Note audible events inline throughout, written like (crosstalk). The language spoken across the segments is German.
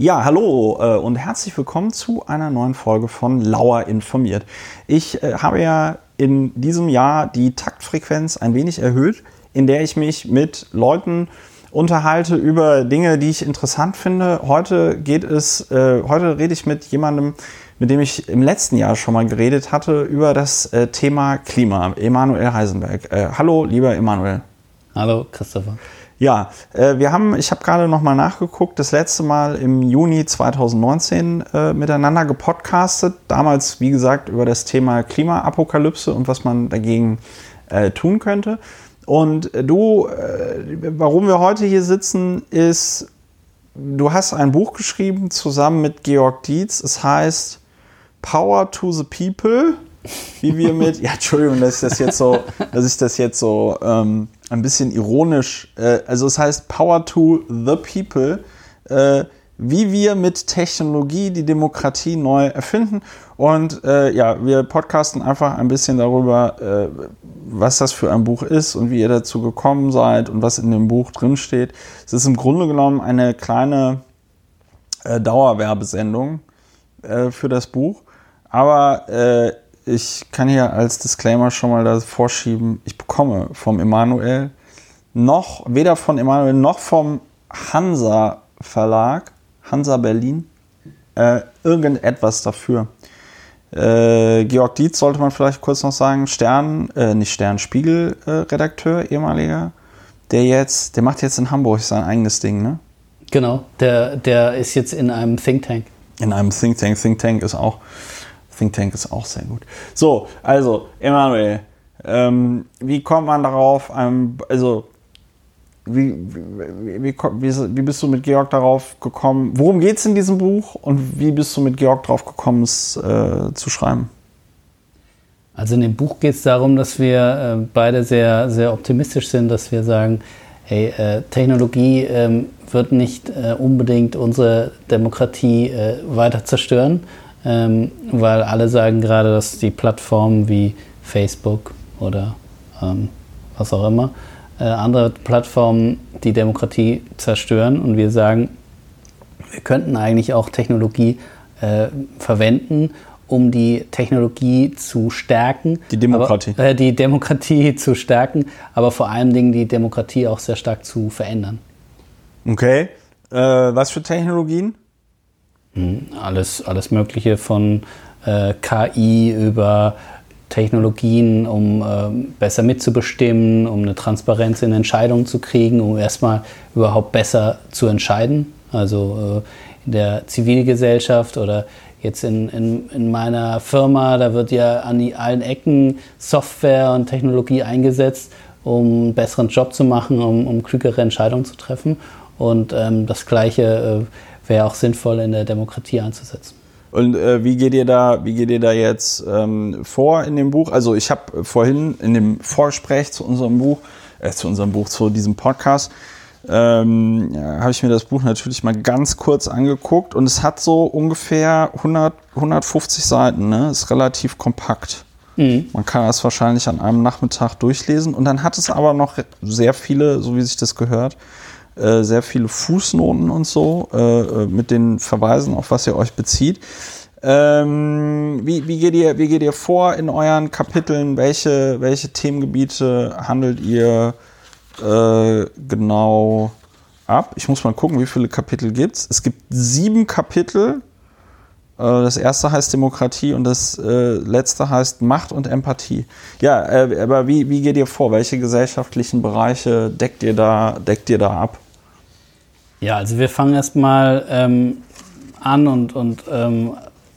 Ja, hallo äh, und herzlich willkommen zu einer neuen Folge von Lauer informiert. Ich äh, habe ja in diesem Jahr die Taktfrequenz ein wenig erhöht, in der ich mich mit Leuten unterhalte über Dinge, die ich interessant finde. Heute geht es, äh, heute rede ich mit jemandem, mit dem ich im letzten Jahr schon mal geredet hatte über das äh, Thema Klima. Emanuel Heisenberg. Äh, hallo, lieber Emanuel. Hallo, Christopher. Ja, äh, wir haben, ich habe gerade noch mal nachgeguckt, das letzte Mal im Juni 2019 äh, miteinander gepodcastet. Damals, wie gesagt, über das Thema Klimaapokalypse und was man dagegen äh, tun könnte. Und äh, du, äh, warum wir heute hier sitzen, ist, du hast ein Buch geschrieben zusammen mit Georg Dietz. Es heißt Power to the People wie wir mit, ja, Entschuldigung, dass ich das jetzt so, dass ich das jetzt so ähm, ein bisschen ironisch, äh, also es heißt Power to the People, äh, wie wir mit Technologie die Demokratie neu erfinden. Und äh, ja, wir podcasten einfach ein bisschen darüber, äh, was das für ein Buch ist und wie ihr dazu gekommen seid und was in dem Buch drinsteht. Es ist im Grunde genommen eine kleine äh, Dauerwerbesendung äh, für das Buch. Aber äh, ich kann hier als Disclaimer schon mal das vorschieben, ich bekomme vom Emanuel noch, weder von Emanuel noch vom Hansa Verlag, Hansa Berlin, äh, irgendetwas dafür. Äh, Georg Dietz sollte man vielleicht kurz noch sagen, Stern, äh, nicht Stern, Spiegel-Redakteur, äh, ehemaliger, der jetzt, der macht jetzt in Hamburg sein eigenes Ding, ne? Genau, der, der ist jetzt in einem Think Tank. In einem Think Tank. Think Tank ist auch Think Tank ist auch sehr gut. So, also, Emanuel, ähm, wie kommt man darauf? Ähm, also, wie, wie, wie, wie, bist du mit Georg darauf gekommen? Worum geht es in diesem Buch und wie bist du mit Georg darauf gekommen, es äh, zu schreiben? Also in dem Buch geht es darum, dass wir äh, beide sehr, sehr optimistisch sind, dass wir sagen, hey, äh, Technologie ähm, wird nicht äh, unbedingt unsere Demokratie äh, weiter zerstören, ähm, weil alle sagen gerade, dass die Plattformen wie Facebook oder ähm, was auch immer, äh, andere Plattformen die Demokratie zerstören und wir sagen, wir könnten eigentlich auch Technologie äh, verwenden, um die Technologie zu stärken. Die Demokratie. Aber, äh, die Demokratie (laughs) zu stärken, aber vor allen Dingen die Demokratie auch sehr stark zu verändern. Okay. Äh, was für Technologien? Hm, alles, alles Mögliche von äh, KI über Technologien, um äh, besser mitzubestimmen, um eine Transparenz in Entscheidungen zu kriegen, um erstmal überhaupt besser zu entscheiden. Also äh, in der Zivilgesellschaft oder jetzt in, in, in meiner Firma, da wird ja an die, allen Ecken Software und Technologie eingesetzt, um einen besseren Job zu machen, um, um klügere Entscheidungen zu treffen. Und ähm, das Gleiche äh, wäre auch sinnvoll in der Demokratie einzusetzen. Und äh, wie geht ihr da, wie geht ihr da jetzt ähm, vor in dem Buch? Also ich habe vorhin in dem Vorgespräch zu unserem Buch, äh, zu unserem Buch, zu diesem Podcast, ähm, ja, habe ich mir das Buch natürlich mal ganz kurz angeguckt und es hat so ungefähr 100, 150 Seiten, ne? Ist relativ kompakt. Mhm. Man kann das wahrscheinlich an einem Nachmittag durchlesen und dann hat es aber noch sehr viele, so wie sich das gehört, äh, sehr viele Fußnoten und so äh, äh, mit den Verweisen, auf was ihr euch bezieht. Ähm, wie, wie, geht ihr, wie geht ihr vor in euren Kapiteln? Welche, welche Themengebiete handelt ihr äh, genau ab? Ich muss mal gucken, wie viele Kapitel gibt es. Es gibt sieben Kapitel. Äh, das erste heißt Demokratie und das äh, letzte heißt Macht und Empathie. Ja, aber wie, wie geht ihr vor? Welche gesellschaftlichen Bereiche deckt ihr da, deckt ihr da ab? Ja, also wir fangen erstmal ähm, an und, und ähm,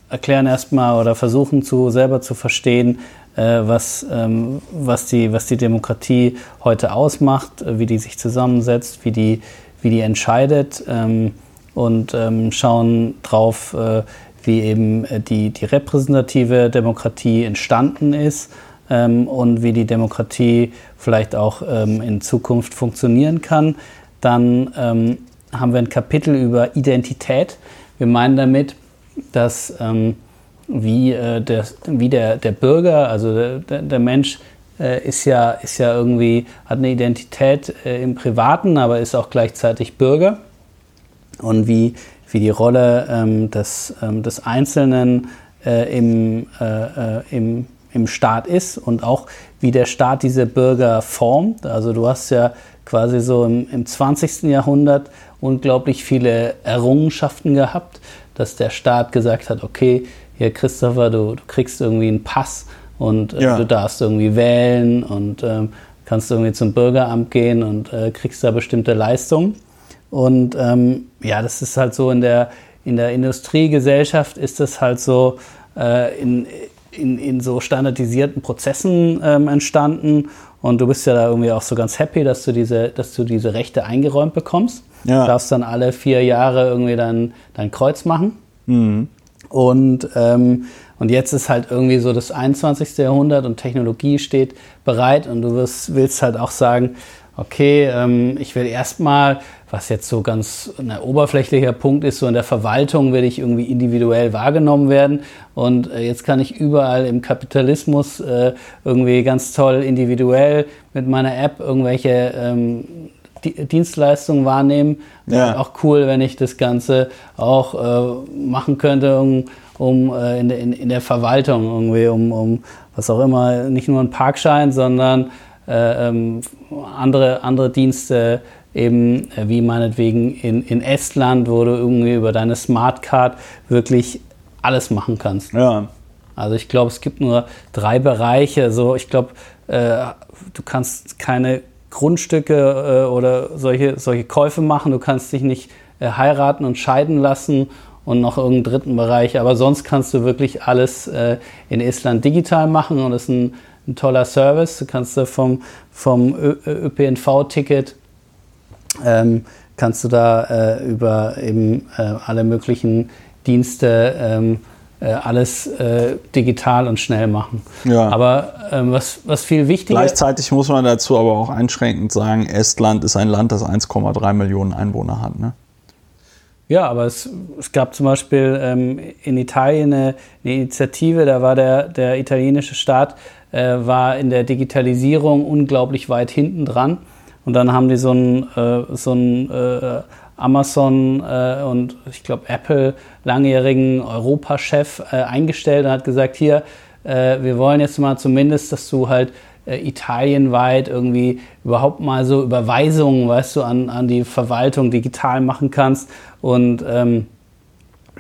erklären erstmal oder versuchen zu, selber zu verstehen, äh, was, ähm, was, die, was die Demokratie heute ausmacht, äh, wie die sich zusammensetzt, wie die, wie die entscheidet ähm, und ähm, schauen drauf, äh, wie eben äh, die, die repräsentative Demokratie entstanden ist ähm, und wie die Demokratie vielleicht auch ähm, in Zukunft funktionieren kann. Dann ähm, haben wir ein Kapitel über Identität. Wir meinen damit, dass ähm, wie, äh, der, wie der, der Bürger, also der, der Mensch, äh, ist, ja, ist ja irgendwie, hat eine Identität äh, im Privaten, aber ist auch gleichzeitig Bürger. und wie, wie die Rolle ähm, des, ähm, des Einzelnen äh, im, äh, äh, im, im Staat ist und auch wie der Staat diese Bürger formt. Also du hast ja quasi so im, im 20. Jahrhundert unglaublich viele Errungenschaften gehabt, dass der Staat gesagt hat, okay, hier Christopher, du, du kriegst irgendwie einen Pass und äh, ja. du darfst irgendwie wählen und ähm, kannst irgendwie zum Bürgeramt gehen und äh, kriegst da bestimmte Leistungen. Und ähm, ja, das ist halt so in der, in der Industriegesellschaft ist das halt so äh, in, in, in so standardisierten Prozessen ähm, entstanden. Und du bist ja da irgendwie auch so ganz happy, dass du diese, dass du diese Rechte eingeräumt bekommst. Ja. Du darfst dann alle vier Jahre irgendwie dein, dein Kreuz machen. Mhm. Und, ähm, und jetzt ist halt irgendwie so das 21. Jahrhundert und Technologie steht bereit und du wirst, willst halt auch sagen, okay, ähm, ich will erstmal, was jetzt so ganz ein oberflächlicher Punkt ist, so in der Verwaltung will ich irgendwie individuell wahrgenommen werden und äh, jetzt kann ich überall im Kapitalismus äh, irgendwie ganz toll individuell mit meiner App irgendwelche ähm, Dienstleistungen wahrnehmen. Ja. Auch cool, wenn ich das Ganze auch äh, machen könnte, um, um äh, in, der, in, in, der Verwaltung irgendwie, um, um was auch immer, nicht nur einen Parkschein, sondern äh, ähm, andere, andere Dienste, eben äh, wie meinetwegen in, in Estland, wo du irgendwie über deine Smartcard wirklich alles machen kannst. Ja. Also ich glaube, es gibt nur drei Bereiche. So, ich glaube, äh, du kannst keine Grundstücke äh, oder solche, solche Käufe machen. Du kannst dich nicht äh, heiraten und scheiden lassen und noch irgendeinen dritten Bereich. Aber sonst kannst du wirklich alles äh, in Estland digital machen und das ist ein ein toller Service. Du kannst vom, vom ÖPNV-Ticket ähm, kannst du da äh, über eben äh, alle möglichen Dienste ähm, äh, alles äh, digital und schnell machen. Ja. Aber ähm, was, was viel wichtiger Gleichzeitig muss man dazu aber auch einschränkend sagen, Estland ist ein Land, das 1,3 Millionen Einwohner hat. Ne? Ja, aber es, es gab zum Beispiel ähm, in Italien eine, eine, Initiative, da war der, der italienische Staat äh, war in der Digitalisierung unglaublich weit hinten dran. Und dann haben die so einen, äh, so einen äh, Amazon äh, und ich glaube Apple langjährigen Europachef äh, eingestellt und hat gesagt, hier, äh, wir wollen jetzt mal zumindest, dass du halt italienweit irgendwie überhaupt mal so Überweisungen, weißt du, an, an die Verwaltung digital machen kannst und ähm,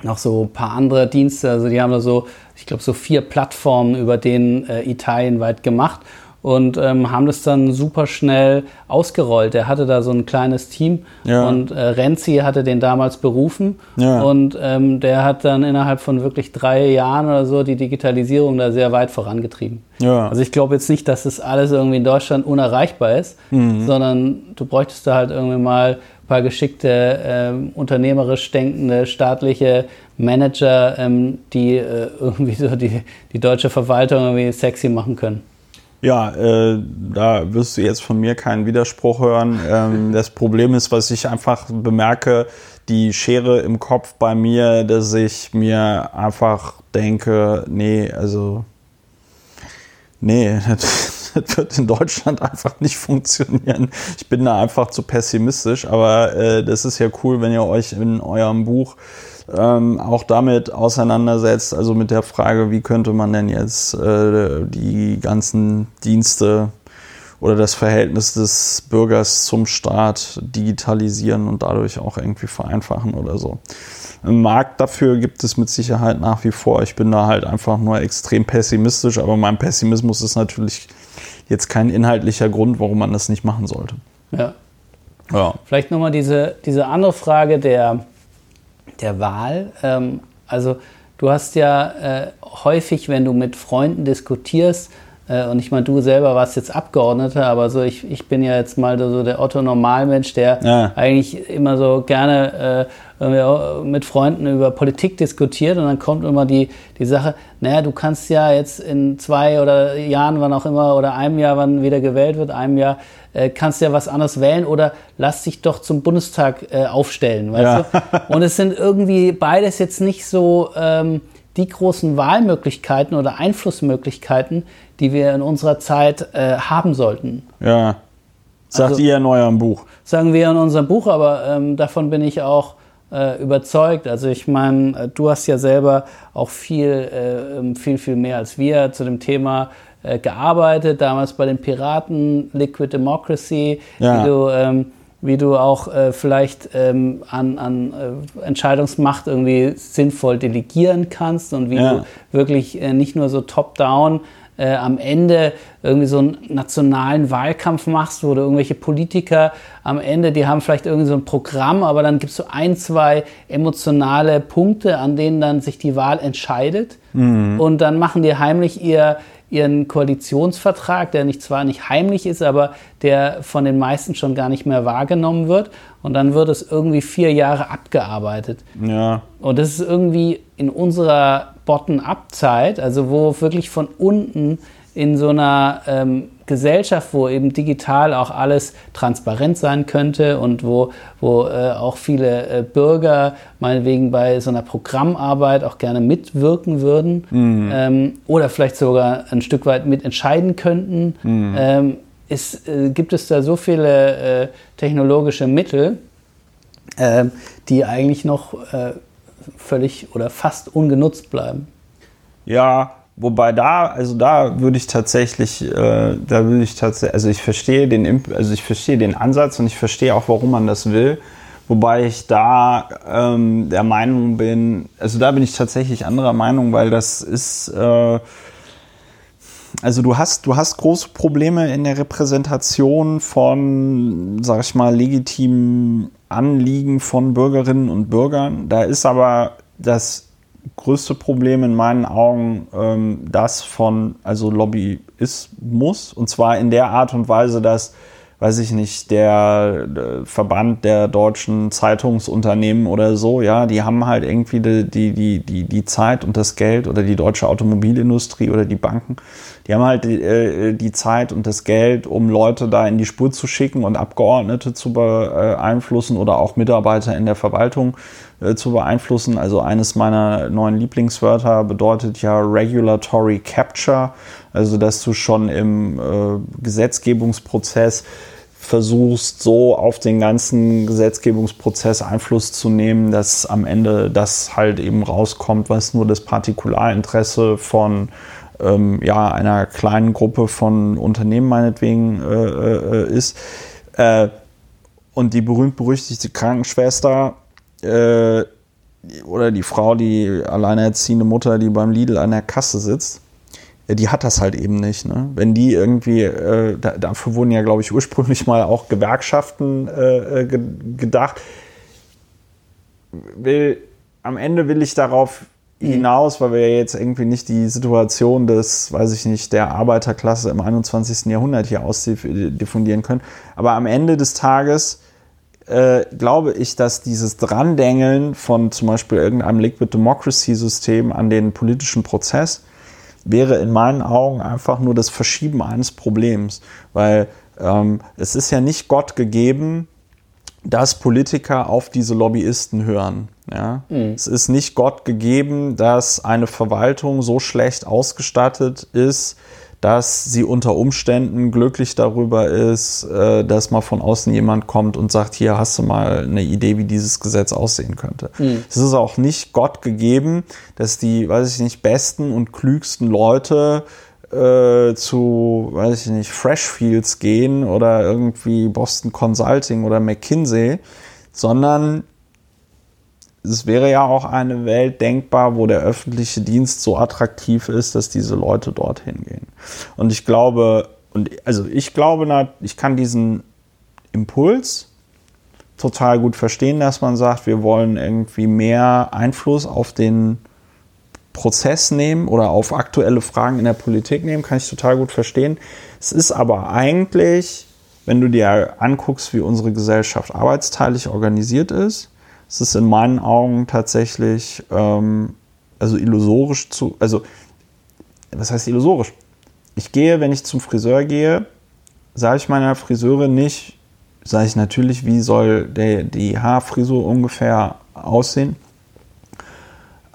noch so ein paar andere Dienste. Also die haben da so, ich glaube, so vier Plattformen über den äh, italienweit gemacht und ähm, haben das dann super schnell ausgerollt. Er hatte da so ein kleines Team ja. und äh, Renzi hatte den damals berufen ja. und ähm, der hat dann innerhalb von wirklich drei Jahren oder so die Digitalisierung da sehr weit vorangetrieben. Ja. Also ich glaube jetzt nicht, dass das alles irgendwie in Deutschland unerreichbar ist, mhm. sondern du bräuchtest da halt irgendwie mal ein paar geschickte, äh, unternehmerisch denkende, staatliche Manager, ähm, die äh, (laughs) irgendwie so die, die deutsche Verwaltung irgendwie sexy machen können. Ja, äh, da wirst du jetzt von mir keinen Widerspruch hören. Ähm, (laughs) das Problem ist, was ich einfach bemerke, die Schere im Kopf bei mir, dass ich mir einfach denke, nee, also nee, (laughs) das, das wird in Deutschland einfach nicht funktionieren. Ich bin da einfach zu pessimistisch, aber äh, das ist ja cool, wenn ihr euch in eurem Buch ähm, auch damit auseinandersetzt, also mit der Frage, wie könnte man denn jetzt äh, die ganzen Dienste oder das Verhältnis des Bürgers zum Staat digitalisieren und dadurch auch irgendwie vereinfachen oder so. Ein Markt dafür gibt es mit Sicherheit nach wie vor. Ich bin da halt einfach nur extrem pessimistisch, aber mein Pessimismus ist natürlich jetzt kein inhaltlicher Grund, warum man das nicht machen sollte. Ja. ja. Vielleicht nochmal diese, diese andere Frage der, der Wahl. Ähm, also du hast ja äh, häufig, wenn du mit Freunden diskutierst, und ich meine, du selber warst jetzt Abgeordneter, aber so ich, ich bin ja jetzt mal so der Otto Normalmensch, der ja. eigentlich immer so gerne äh, mit Freunden über Politik diskutiert und dann kommt immer die, die Sache, naja, du kannst ja jetzt in zwei oder Jahren, wann auch immer, oder einem Jahr, wann wieder gewählt wird, einem Jahr, äh, kannst ja was anderes wählen oder lass dich doch zum Bundestag äh, aufstellen, weißt ja. du? Und es sind irgendwie beides jetzt nicht so ähm, die großen Wahlmöglichkeiten oder Einflussmöglichkeiten, die wir in unserer Zeit äh, haben sollten. Ja. Sagt also, ihr in eurem Buch. Sagen wir in unserem Buch, aber ähm, davon bin ich auch äh, überzeugt. Also ich meine, äh, du hast ja selber auch viel, äh, ähm, viel, viel mehr als wir zu dem Thema äh, gearbeitet, damals bei den Piraten, Liquid Democracy, ja. wie du ähm, wie du auch äh, vielleicht ähm, an, an äh, Entscheidungsmacht irgendwie sinnvoll delegieren kannst und wie ja. du wirklich äh, nicht nur so top-down äh, am Ende irgendwie so einen nationalen Wahlkampf machst, wo du irgendwelche Politiker am Ende, die haben vielleicht irgendwie so ein Programm, aber dann gibt es so ein, zwei emotionale Punkte, an denen dann sich die Wahl entscheidet. Mhm. Und dann machen die heimlich ihr, ihren Koalitionsvertrag, der nicht zwar nicht heimlich ist, aber der von den meisten schon gar nicht mehr wahrgenommen wird. Und dann wird es irgendwie vier Jahre abgearbeitet. Ja. Und das ist irgendwie in unserer Bottom-up-Zeit, also wo wirklich von unten in so einer ähm, Gesellschaft, wo eben digital auch alles transparent sein könnte und wo, wo äh, auch viele äh, Bürger meinetwegen bei so einer Programmarbeit auch gerne mitwirken würden mhm. ähm, oder vielleicht sogar ein Stück weit mitentscheiden könnten, mhm. ähm, ist, äh, gibt es da so viele äh, technologische Mittel, ähm, die eigentlich noch äh, völlig oder fast ungenutzt bleiben. Ja, Wobei da, also da würde ich tatsächlich, äh, da würde ich tatsächlich, also ich verstehe den, also ich verstehe den Ansatz und ich verstehe auch, warum man das will. Wobei ich da ähm, der Meinung bin, also da bin ich tatsächlich anderer Meinung, weil das ist, äh, also du hast, du hast große Probleme in der Repräsentation von, sag ich mal, legitimen Anliegen von Bürgerinnen und Bürgern. Da ist aber das größte Problem in meinen Augen ähm, das von also Lobbyismus und zwar in der Art und Weise, dass weiß ich nicht, der, Verband der deutschen Zeitungsunternehmen oder so, ja, die haben halt irgendwie die, die, die, die Zeit und das Geld oder die deutsche Automobilindustrie oder die Banken, die haben halt die, äh, die Zeit und das Geld, um Leute da in die Spur zu schicken und Abgeordnete zu beeinflussen oder auch Mitarbeiter in der Verwaltung äh, zu beeinflussen. Also eines meiner neuen Lieblingswörter bedeutet ja Regulatory Capture, also dass du schon im äh, Gesetzgebungsprozess versuchst, so auf den ganzen Gesetzgebungsprozess Einfluss zu nehmen, dass am Ende das halt eben rauskommt, was nur das Partikularinteresse von ähm, ja, einer kleinen Gruppe von Unternehmen meinetwegen äh, äh, ist. Äh, und die berühmt-berüchtigte Krankenschwester äh, oder die Frau, die alleinerziehende Mutter, die beim Lidl an der Kasse sitzt, äh, die hat das halt eben nicht. Ne? Wenn die irgendwie, äh, da, dafür wurden ja, glaube ich, ursprünglich mal auch Gewerkschaften äh, äh, ge gedacht. Will, am Ende will ich darauf mhm. hinaus, weil wir ja jetzt irgendwie nicht die Situation des, weiß ich nicht, der Arbeiterklasse im 21. Jahrhundert hier ausdiffundieren können. Aber am Ende des Tages äh, glaube ich, dass dieses Drandengeln von zum Beispiel irgendeinem Liquid Democracy System an den politischen Prozess wäre in meinen Augen einfach nur das Verschieben eines Problems, weil ähm, es ist ja nicht Gott gegeben, dass Politiker auf diese Lobbyisten hören. Ja? Mhm. Es ist nicht Gott gegeben, dass eine Verwaltung so schlecht ausgestattet ist, dass sie unter Umständen glücklich darüber ist, äh, dass mal von außen jemand kommt und sagt, hier hast du mal eine Idee, wie dieses Gesetz aussehen könnte. Mhm. Es ist auch nicht Gott gegeben, dass die, weiß ich nicht, besten und klügsten Leute äh, zu, weiß ich nicht, Freshfields gehen oder irgendwie Boston Consulting oder McKinsey, sondern es wäre ja auch eine Welt denkbar, wo der öffentliche Dienst so attraktiv ist, dass diese Leute dorthin gehen. Und ich glaube, und also ich glaube, ich kann diesen Impuls total gut verstehen, dass man sagt, wir wollen irgendwie mehr Einfluss auf den Prozess nehmen oder auf aktuelle Fragen in der Politik nehmen, kann ich total gut verstehen. Es ist aber eigentlich, wenn du dir anguckst, wie unsere Gesellschaft arbeitsteilig organisiert ist, es ist in meinen Augen tatsächlich ähm, also illusorisch zu, also was heißt illusorisch? Ich gehe, wenn ich zum Friseur gehe, sage ich meiner Friseurin nicht, sage ich natürlich, wie soll der, die Haarfrisur ungefähr aussehen.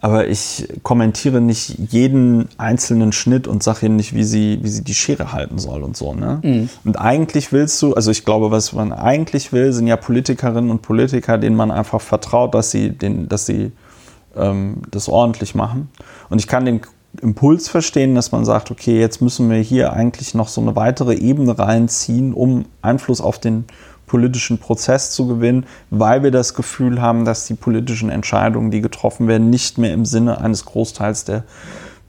Aber ich kommentiere nicht jeden einzelnen Schnitt und sage ihnen nicht, wie sie, wie sie die Schere halten soll und so. Ne? Mhm. Und eigentlich willst du, also ich glaube, was man eigentlich will, sind ja Politikerinnen und Politiker, denen man einfach vertraut, dass sie, den, dass sie ähm, das ordentlich machen. Und ich kann den Impuls verstehen, dass man sagt, okay, jetzt müssen wir hier eigentlich noch so eine weitere Ebene reinziehen, um Einfluss auf den politischen Prozess zu gewinnen, weil wir das Gefühl haben, dass die politischen Entscheidungen, die getroffen werden, nicht mehr im Sinne eines Großteils der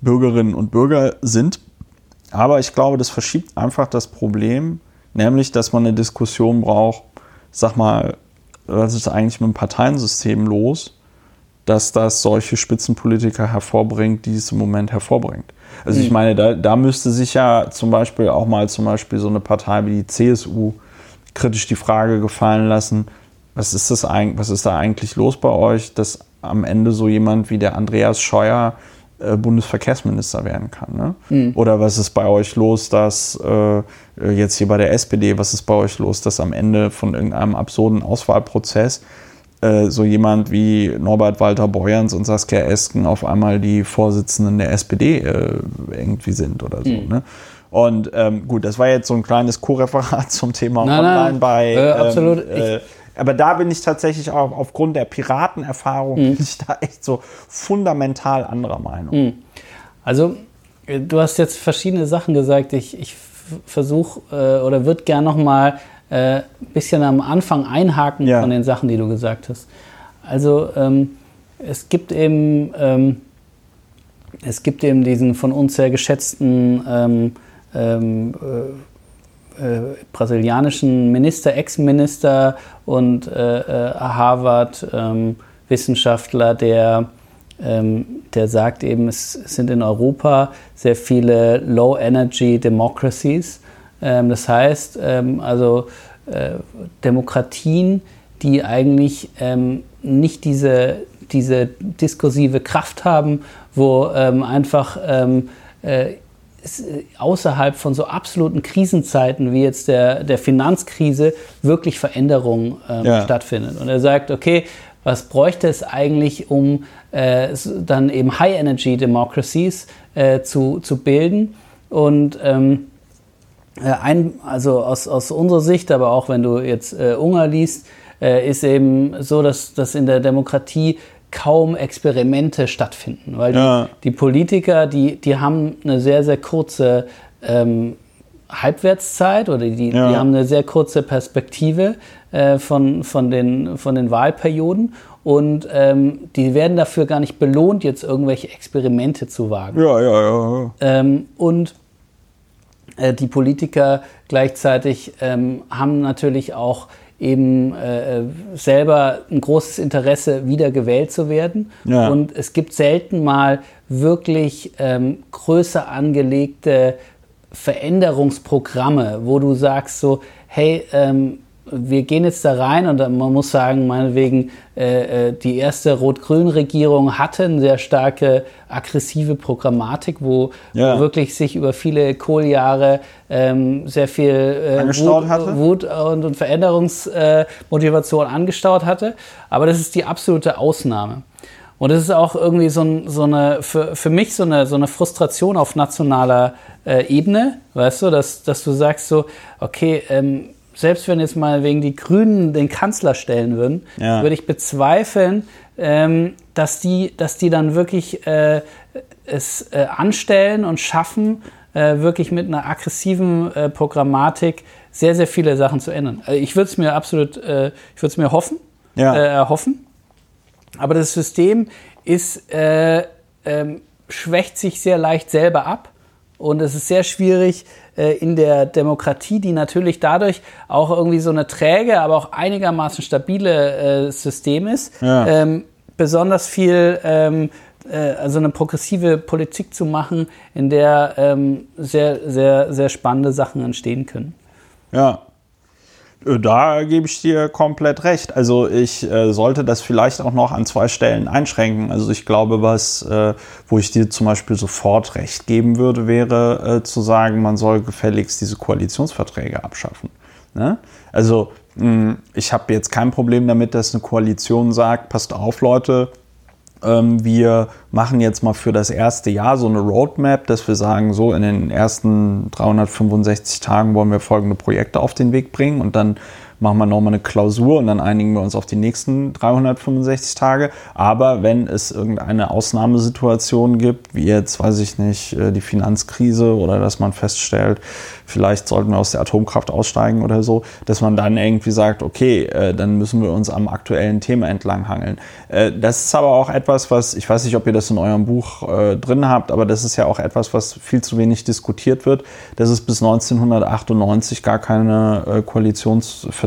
Bürgerinnen und Bürger sind. Aber ich glaube, das verschiebt einfach das Problem, nämlich, dass man eine Diskussion braucht, sag mal, was ist eigentlich mit dem Parteiensystem los, dass das solche Spitzenpolitiker hervorbringt, die es im Moment hervorbringt. Also ich hm. meine, da, da müsste sich ja zum Beispiel auch mal zum Beispiel so eine Partei wie die CSU kritisch die Frage gefallen lassen, was ist, das eigentlich, was ist da eigentlich los bei euch, dass am Ende so jemand wie der Andreas Scheuer äh, Bundesverkehrsminister werden kann. Ne? Mhm. Oder was ist bei euch los, dass äh, jetzt hier bei der SPD, was ist bei euch los, dass am Ende von irgendeinem absurden Auswahlprozess äh, so jemand wie Norbert Walter Beuerns und Saskia Esken auf einmal die Vorsitzenden der SPD äh, irgendwie sind oder so. Mhm. Ne? Und ähm, gut, das war jetzt so ein kleines Co-Referat (laughs) zum Thema nein, Online nein, bei. Äh, absolut. Ähm, äh, aber da bin ich tatsächlich auch aufgrund der Piratenerfahrung mhm. bin ich da echt so fundamental anderer Meinung. Mhm. Also du hast jetzt verschiedene Sachen gesagt. Ich, ich versuche äh, oder würde gern noch mal ein äh, bisschen am Anfang einhaken ja. von den Sachen, die du gesagt hast. Also ähm, es gibt eben ähm, es gibt eben diesen von uns sehr geschätzten ähm, ähm, äh, äh, brasilianischen Minister, Ex-Minister und äh, äh Harvard-Wissenschaftler, ähm, der, ähm, der sagt eben, es sind in Europa sehr viele Low-Energy Democracies. Ähm, das heißt, ähm, also äh, Demokratien, die eigentlich nicht diese, diese diskursive Kraft haben, wo ähm, einfach ähm, äh, außerhalb von so absoluten Krisenzeiten wie jetzt der, der Finanzkrise wirklich Veränderungen ähm, ja. stattfindet. Und er sagt, okay, was bräuchte es eigentlich, um äh, dann eben High Energy Democracies äh, zu, zu bilden? Und ähm, äh, ein, also aus, aus unserer Sicht, aber auch wenn du jetzt äh, Unger liest, äh, ist eben so, dass, dass in der Demokratie kaum Experimente stattfinden, weil ja. die, die, Politiker, die, die haben eine sehr, sehr kurze ähm, Halbwertszeit oder die, ja. die haben eine sehr kurze Perspektive äh, von, von, den, von den Wahlperioden und ähm, die werden dafür gar nicht belohnt, jetzt irgendwelche Experimente zu wagen. Ja, ja, ja. ja. Ähm, und äh, die Politiker gleichzeitig ähm, haben natürlich auch eben äh, selber ein großes Interesse, wieder gewählt zu werden. Ja. Und es gibt selten mal wirklich ähm, größer angelegte Veränderungsprogramme, wo du sagst so, hey, ähm, wir gehen jetzt da rein und man muss sagen, meinetwegen, äh, äh, die erste Rot-Grün-Regierung hatte eine sehr starke aggressive Programmatik, wo, ja. wirklich sich über viele Kohljahre ähm, sehr viel äh, Wut, Wut, und, und Veränderungsmotivation äh, angestaut hatte. Aber das ist die absolute Ausnahme. Und das ist auch irgendwie so, so eine, für, für mich so eine, so eine Frustration auf nationaler äh, Ebene, weißt du, dass, dass du sagst so, okay, ähm, selbst wenn jetzt mal wegen die Grünen den Kanzler stellen würden, ja. würde ich bezweifeln, ähm, dass, die, dass die dann wirklich äh, es äh, anstellen und schaffen, äh, wirklich mit einer aggressiven äh, Programmatik sehr, sehr viele Sachen zu ändern. Also ich würde es mir absolut, äh, ich würde es mir hoffen, ja. Äh, erhoffen. Aber das System ist, ähm, schwächt sich sehr leicht selber ab. Und es ist sehr schwierig, äh, in der Demokratie, die natürlich dadurch auch irgendwie so eine träge, aber auch einigermaßen stabile äh, System ist, ja. ähm, besonders viel, ähm, äh, also eine progressive Politik zu machen, in der ähm, sehr, sehr, sehr spannende Sachen entstehen können. Ja, da gebe ich dir komplett recht. Also ich äh, sollte das vielleicht auch noch an zwei Stellen einschränken. Also ich glaube, was, äh, wo ich dir zum Beispiel sofort recht geben würde, wäre äh, zu sagen, man soll gefälligst diese Koalitionsverträge abschaffen. Ne? Also mh, hm, ich habe jetzt kein Problem damit, dass eine Koalition sagt, passt auf Leute, wir machen jetzt mal für das erste Jahr so eine Roadmap, dass wir sagen, so in den ersten 365 Tagen wollen wir folgende Projekte auf den Weg bringen und dann machen wir nochmal eine Klausur und dann einigen wir uns auf die nächsten 365 Tage. Aber wenn es irgendeine Ausnahmesituation gibt, wie jetzt, weiß ich nicht, äh, die Finanzkrise oder dass man feststellt, vielleicht sollten wir aus der Atomkraft aussteigen oder so, dass man dann irgendwie sagt, okay, äh, dann müssen wir uns am aktuellen Thema entlanghangeln. Äh, das ist aber auch etwas, was, ich weiß nicht, ob ihr das in eurem Buch drin habt, aber das ist ja auch etwas, was viel zu wenig diskutiert wird, dass es bis 1998 gar keine äh,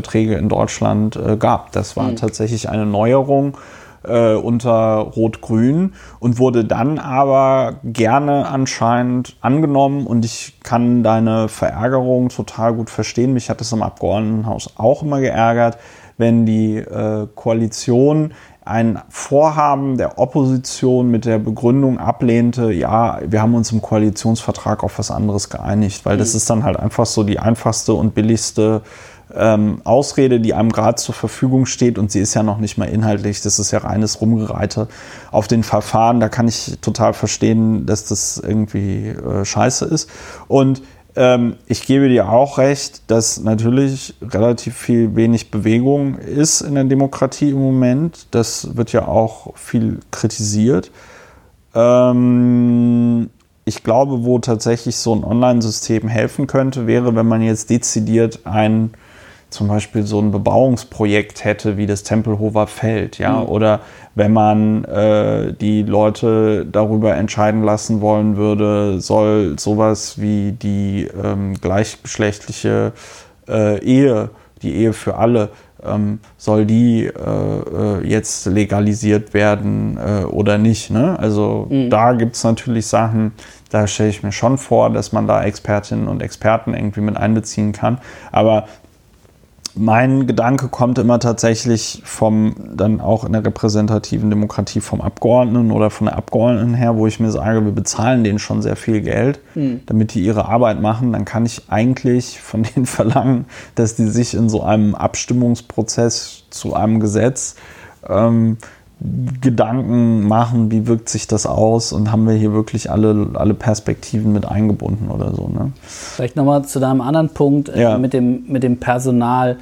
Koalitionsverträge in Deutschland äh, gab. Das war mhm. tatsächlich eine Neuerung äh, unter Rot-Grün und wurde dann aber gerne anscheinend angenommen und ich kann deine Verärgerung total gut verstehen. Mich hat es im Abgeordnetenhaus auch immer geärgert, wenn die äh, Koalition ein Vorhaben der Opposition mit der Begründung ablehnte, ja, wir haben uns im Koalitionsvertrag auf was anderes geeinigt, weil das mhm. ist dann halt einfach so die einfachste und billigste ähm, Ausrede, die einem gerade zur Verfügung steht und sie ist ja noch nicht mal inhaltlich, das ist ja reines Rumgereite auf den Verfahren. Da kann ich total verstehen, dass das irgendwie äh, scheiße ist. Und ähm, ich gebe dir auch recht, dass natürlich relativ viel wenig Bewegung ist in der Demokratie im Moment. Das wird ja auch viel kritisiert. Ähm, ich glaube, wo tatsächlich so ein Online-System helfen könnte, wäre, wenn man jetzt dezidiert ein zum Beispiel so ein Bebauungsprojekt hätte wie das Tempelhofer Feld, ja, mhm. oder wenn man äh, die Leute darüber entscheiden lassen wollen würde, soll sowas wie die ähm, gleichgeschlechtliche äh, Ehe, die Ehe für alle, ähm, soll die äh, äh jetzt legalisiert werden äh, oder nicht. Ne? Also mhm. da gibt es natürlich Sachen, da stelle ich mir schon vor, dass man da Expertinnen und Experten irgendwie mit einbeziehen kann. Aber mein Gedanke kommt immer tatsächlich vom, dann auch in der repräsentativen Demokratie vom Abgeordneten oder von der Abgeordneten her, wo ich mir sage, wir bezahlen denen schon sehr viel Geld, mhm. damit die ihre Arbeit machen, dann kann ich eigentlich von (laughs) denen verlangen, dass die sich in so einem Abstimmungsprozess zu einem Gesetz ähm, Gedanken machen, wie wirkt sich das aus und haben wir hier wirklich alle, alle Perspektiven mit eingebunden oder so. Ne? Vielleicht nochmal zu deinem anderen Punkt äh, ja. mit, dem, mit dem Personal.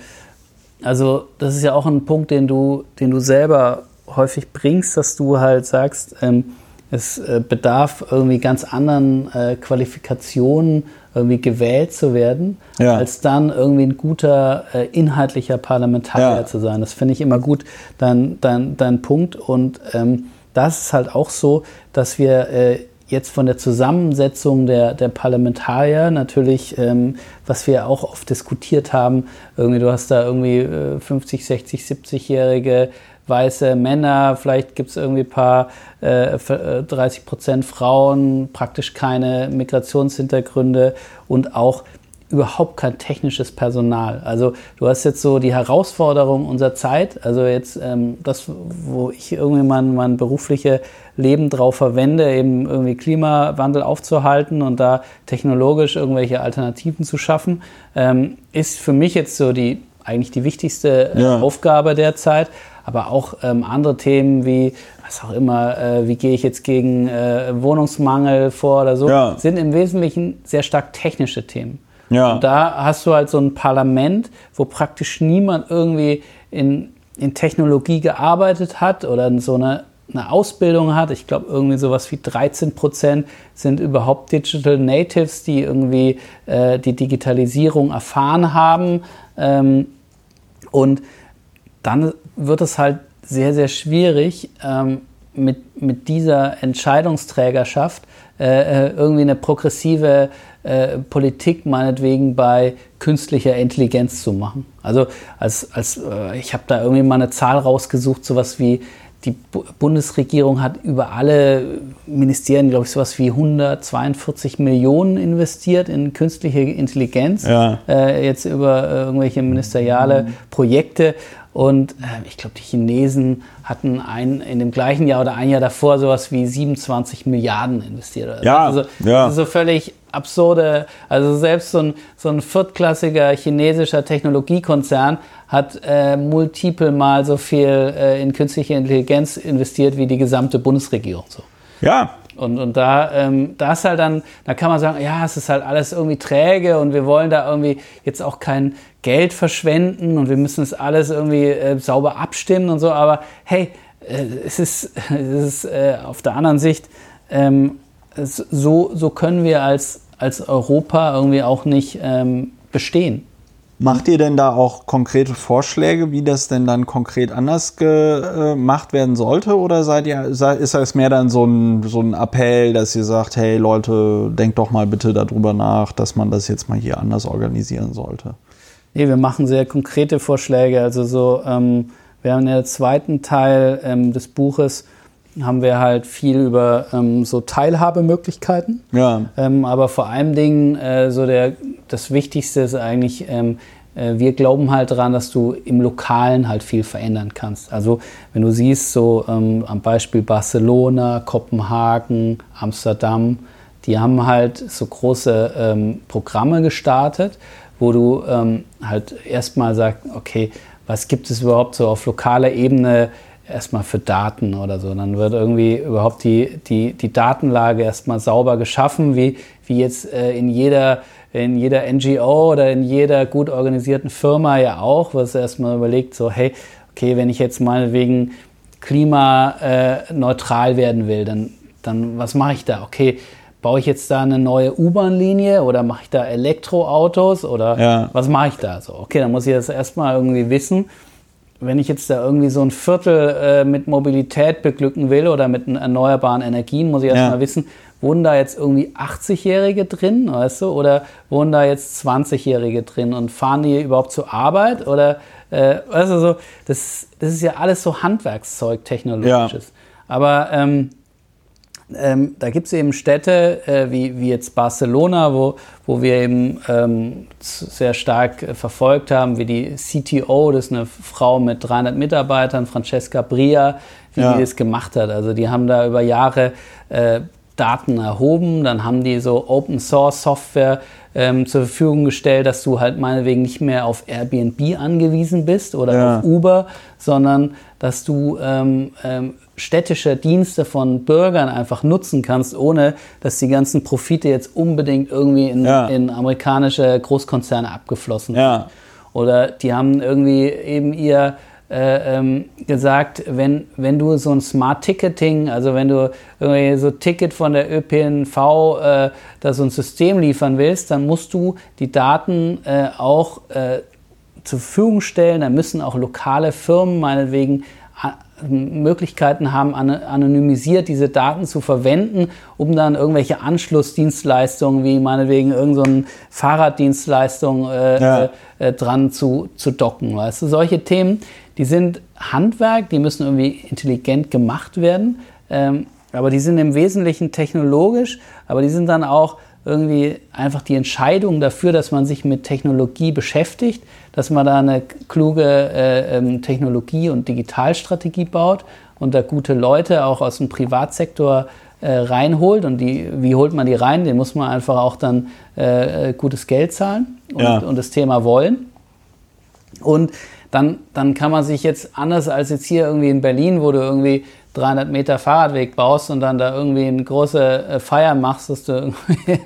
Also das ist ja auch ein Punkt, den du, den du selber häufig bringst, dass du halt sagst, ähm, es äh, bedarf irgendwie ganz anderen äh, Qualifikationen irgendwie gewählt zu werden, ja. als dann irgendwie ein guter äh, inhaltlicher Parlamentarier ja. zu sein. Das finde ich immer gut, dein, dein, dein Punkt. Und ähm, das ist halt auch so, dass wir äh, jetzt von der Zusammensetzung der, der Parlamentarier natürlich, ähm, was wir auch oft diskutiert haben, irgendwie du hast da irgendwie äh, 50, 60, 70-jährige weiße Männer, vielleicht gibt es irgendwie ein paar äh, 30 äh, Prozent Frauen, praktisch keine Migrationshintergründe und auch überhaupt kein technisches Personal. Also du hast jetzt so die Herausforderung unserer Zeit, also jetzt ähm, das, wo ich irgendwie mein, mein berufliche Leben drauf verwende, eben irgendwie Klimawandel aufzuhalten und da technologisch irgendwelche Alternativen zu schaffen, ähm, ist für mich jetzt so die eigentlich die wichtigste äh, ja. Aufgabe derzeit aber auch ähm, andere Themen wie, was auch immer, äh, wie gehe ich jetzt gegen äh, Wohnungsmangel vor oder so, ja. sind im Wesentlichen sehr stark technische Themen. Ja. Und da hast du halt so ein Parlament, wo praktisch niemand irgendwie in, in Technologie gearbeitet hat oder so eine, eine Ausbildung hat. Ich glaube, irgendwie sowas wie 13 Prozent sind überhaupt Digital Natives, die irgendwie äh, die Digitalisierung erfahren haben. Ähm, und dann wird es halt sehr, sehr schwierig, ähm, mit, mit dieser Entscheidungsträgerschaft äh, äh, irgendwie eine progressive äh, Politik meinetwegen bei künstlicher Intelligenz zu machen. Also als, als äh, ich habe da irgendwie mal eine Zahl rausgesucht, sowas wie die Bundesregierung hat über alle Ministerien, glaube ich, sowas wie 142 Millionen investiert in künstliche Intelligenz. Ja. Äh, jetzt über äh, irgendwelche ministeriale Projekte. Und äh, ich glaube, die Chinesen hatten ein, in dem gleichen Jahr oder ein Jahr davor sowas wie 27 Milliarden investiert. Ja, also, ja. So völlig absurde, also selbst so ein, so ein viertklassiger chinesischer Technologiekonzern hat äh, multiple mal so viel äh, in künstliche Intelligenz investiert wie die gesamte Bundesregierung. So. Ja, und, und da, ähm, da ist halt dann, da kann man sagen, ja, es ist halt alles irgendwie träge und wir wollen da irgendwie jetzt auch kein Geld verschwenden und wir müssen es alles irgendwie äh, sauber abstimmen und so. Aber hey, äh, es ist, (laughs) es ist äh, auf der anderen Sicht, ähm, es, so, so können wir als, als Europa irgendwie auch nicht ähm, bestehen. Macht ihr denn da auch konkrete Vorschläge, wie das denn dann konkret anders gemacht werden sollte? Oder seid ihr, ist das mehr dann so ein, so ein Appell, dass ihr sagt, hey Leute, denkt doch mal bitte darüber nach, dass man das jetzt mal hier anders organisieren sollte? Nee, wir machen sehr konkrete Vorschläge. Also so, ähm, wir haben im zweiten Teil ähm, des Buches haben wir halt viel über ähm, so Teilhabemöglichkeiten. Ja. Ähm, aber vor allem Dingen, äh, so der, das Wichtigste ist eigentlich, ähm, äh, wir glauben halt daran, dass du im Lokalen halt viel verändern kannst. Also wenn du siehst, so ähm, am Beispiel Barcelona, Kopenhagen, Amsterdam, die haben halt so große ähm, Programme gestartet, wo du ähm, halt erstmal sagst, okay, was gibt es überhaupt so auf lokaler Ebene erstmal für Daten oder so. Dann wird irgendwie überhaupt die, die, die Datenlage erstmal sauber geschaffen, wie, wie jetzt äh, in, jeder, in jeder NGO oder in jeder gut organisierten Firma ja auch, was erstmal überlegt, so, hey, okay, wenn ich jetzt meinetwegen klimaneutral äh, werden will, dann, dann was mache ich da? Okay, baue ich jetzt da eine neue U-Bahn-Linie oder mache ich da Elektroautos oder ja. was mache ich da? So, okay, dann muss ich das erstmal irgendwie wissen wenn ich jetzt da irgendwie so ein Viertel äh, mit Mobilität beglücken will oder mit erneuerbaren Energien, muss ich erstmal ja. wissen, wohnen da jetzt irgendwie 80-Jährige drin, weißt du, oder wohnen da jetzt 20-Jährige drin und fahren die überhaupt zur Arbeit oder, äh, weißt du, so, das, das ist ja alles so Handwerkszeug, technologisches. Ja. Aber ähm, ähm, da gibt es eben Städte äh, wie, wie jetzt Barcelona, wo, wo wir eben ähm, sehr stark äh, verfolgt haben, wie die CTO, das ist eine Frau mit 300 Mitarbeitern, Francesca Bria, wie ja. die das gemacht hat. Also die haben da über Jahre äh, Daten erhoben, dann haben die so Open Source Software ähm, zur Verfügung gestellt, dass du halt meinetwegen nicht mehr auf Airbnb angewiesen bist oder ja. auf Uber, sondern dass du ähm, ähm, städtische Dienste von Bürgern einfach nutzen kannst, ohne dass die ganzen Profite jetzt unbedingt irgendwie in, ja. in amerikanische Großkonzerne abgeflossen ja. sind. Oder die haben irgendwie eben ihr äh, ähm, gesagt, wenn, wenn du so ein Smart Ticketing, also wenn du irgendwie so Ticket von der ÖPNV, äh, da so ein System liefern willst, dann musst du die Daten äh, auch äh, zur Verfügung stellen. Da müssen auch lokale Firmen meinetwegen Möglichkeiten haben, anonymisiert diese Daten zu verwenden, um dann irgendwelche Anschlussdienstleistungen wie meinetwegen irgendeine so Fahrraddienstleistung äh, ja. äh, dran zu, zu docken. Weißt du, solche Themen, die sind Handwerk, die müssen irgendwie intelligent gemacht werden, ähm, aber die sind im Wesentlichen technologisch, aber die sind dann auch irgendwie einfach die Entscheidung dafür, dass man sich mit Technologie beschäftigt, dass man da eine kluge äh, ähm, Technologie- und Digitalstrategie baut und da gute Leute auch aus dem Privatsektor äh, reinholt. Und die, wie holt man die rein? Den muss man einfach auch dann äh, äh gutes Geld zahlen und, ja. und das Thema wollen. Und dann, dann kann man sich jetzt anders als jetzt hier irgendwie in Berlin, wo du irgendwie 300 Meter Fahrradweg baust und dann da irgendwie eine große äh, Feier machst, dass du irgendwie,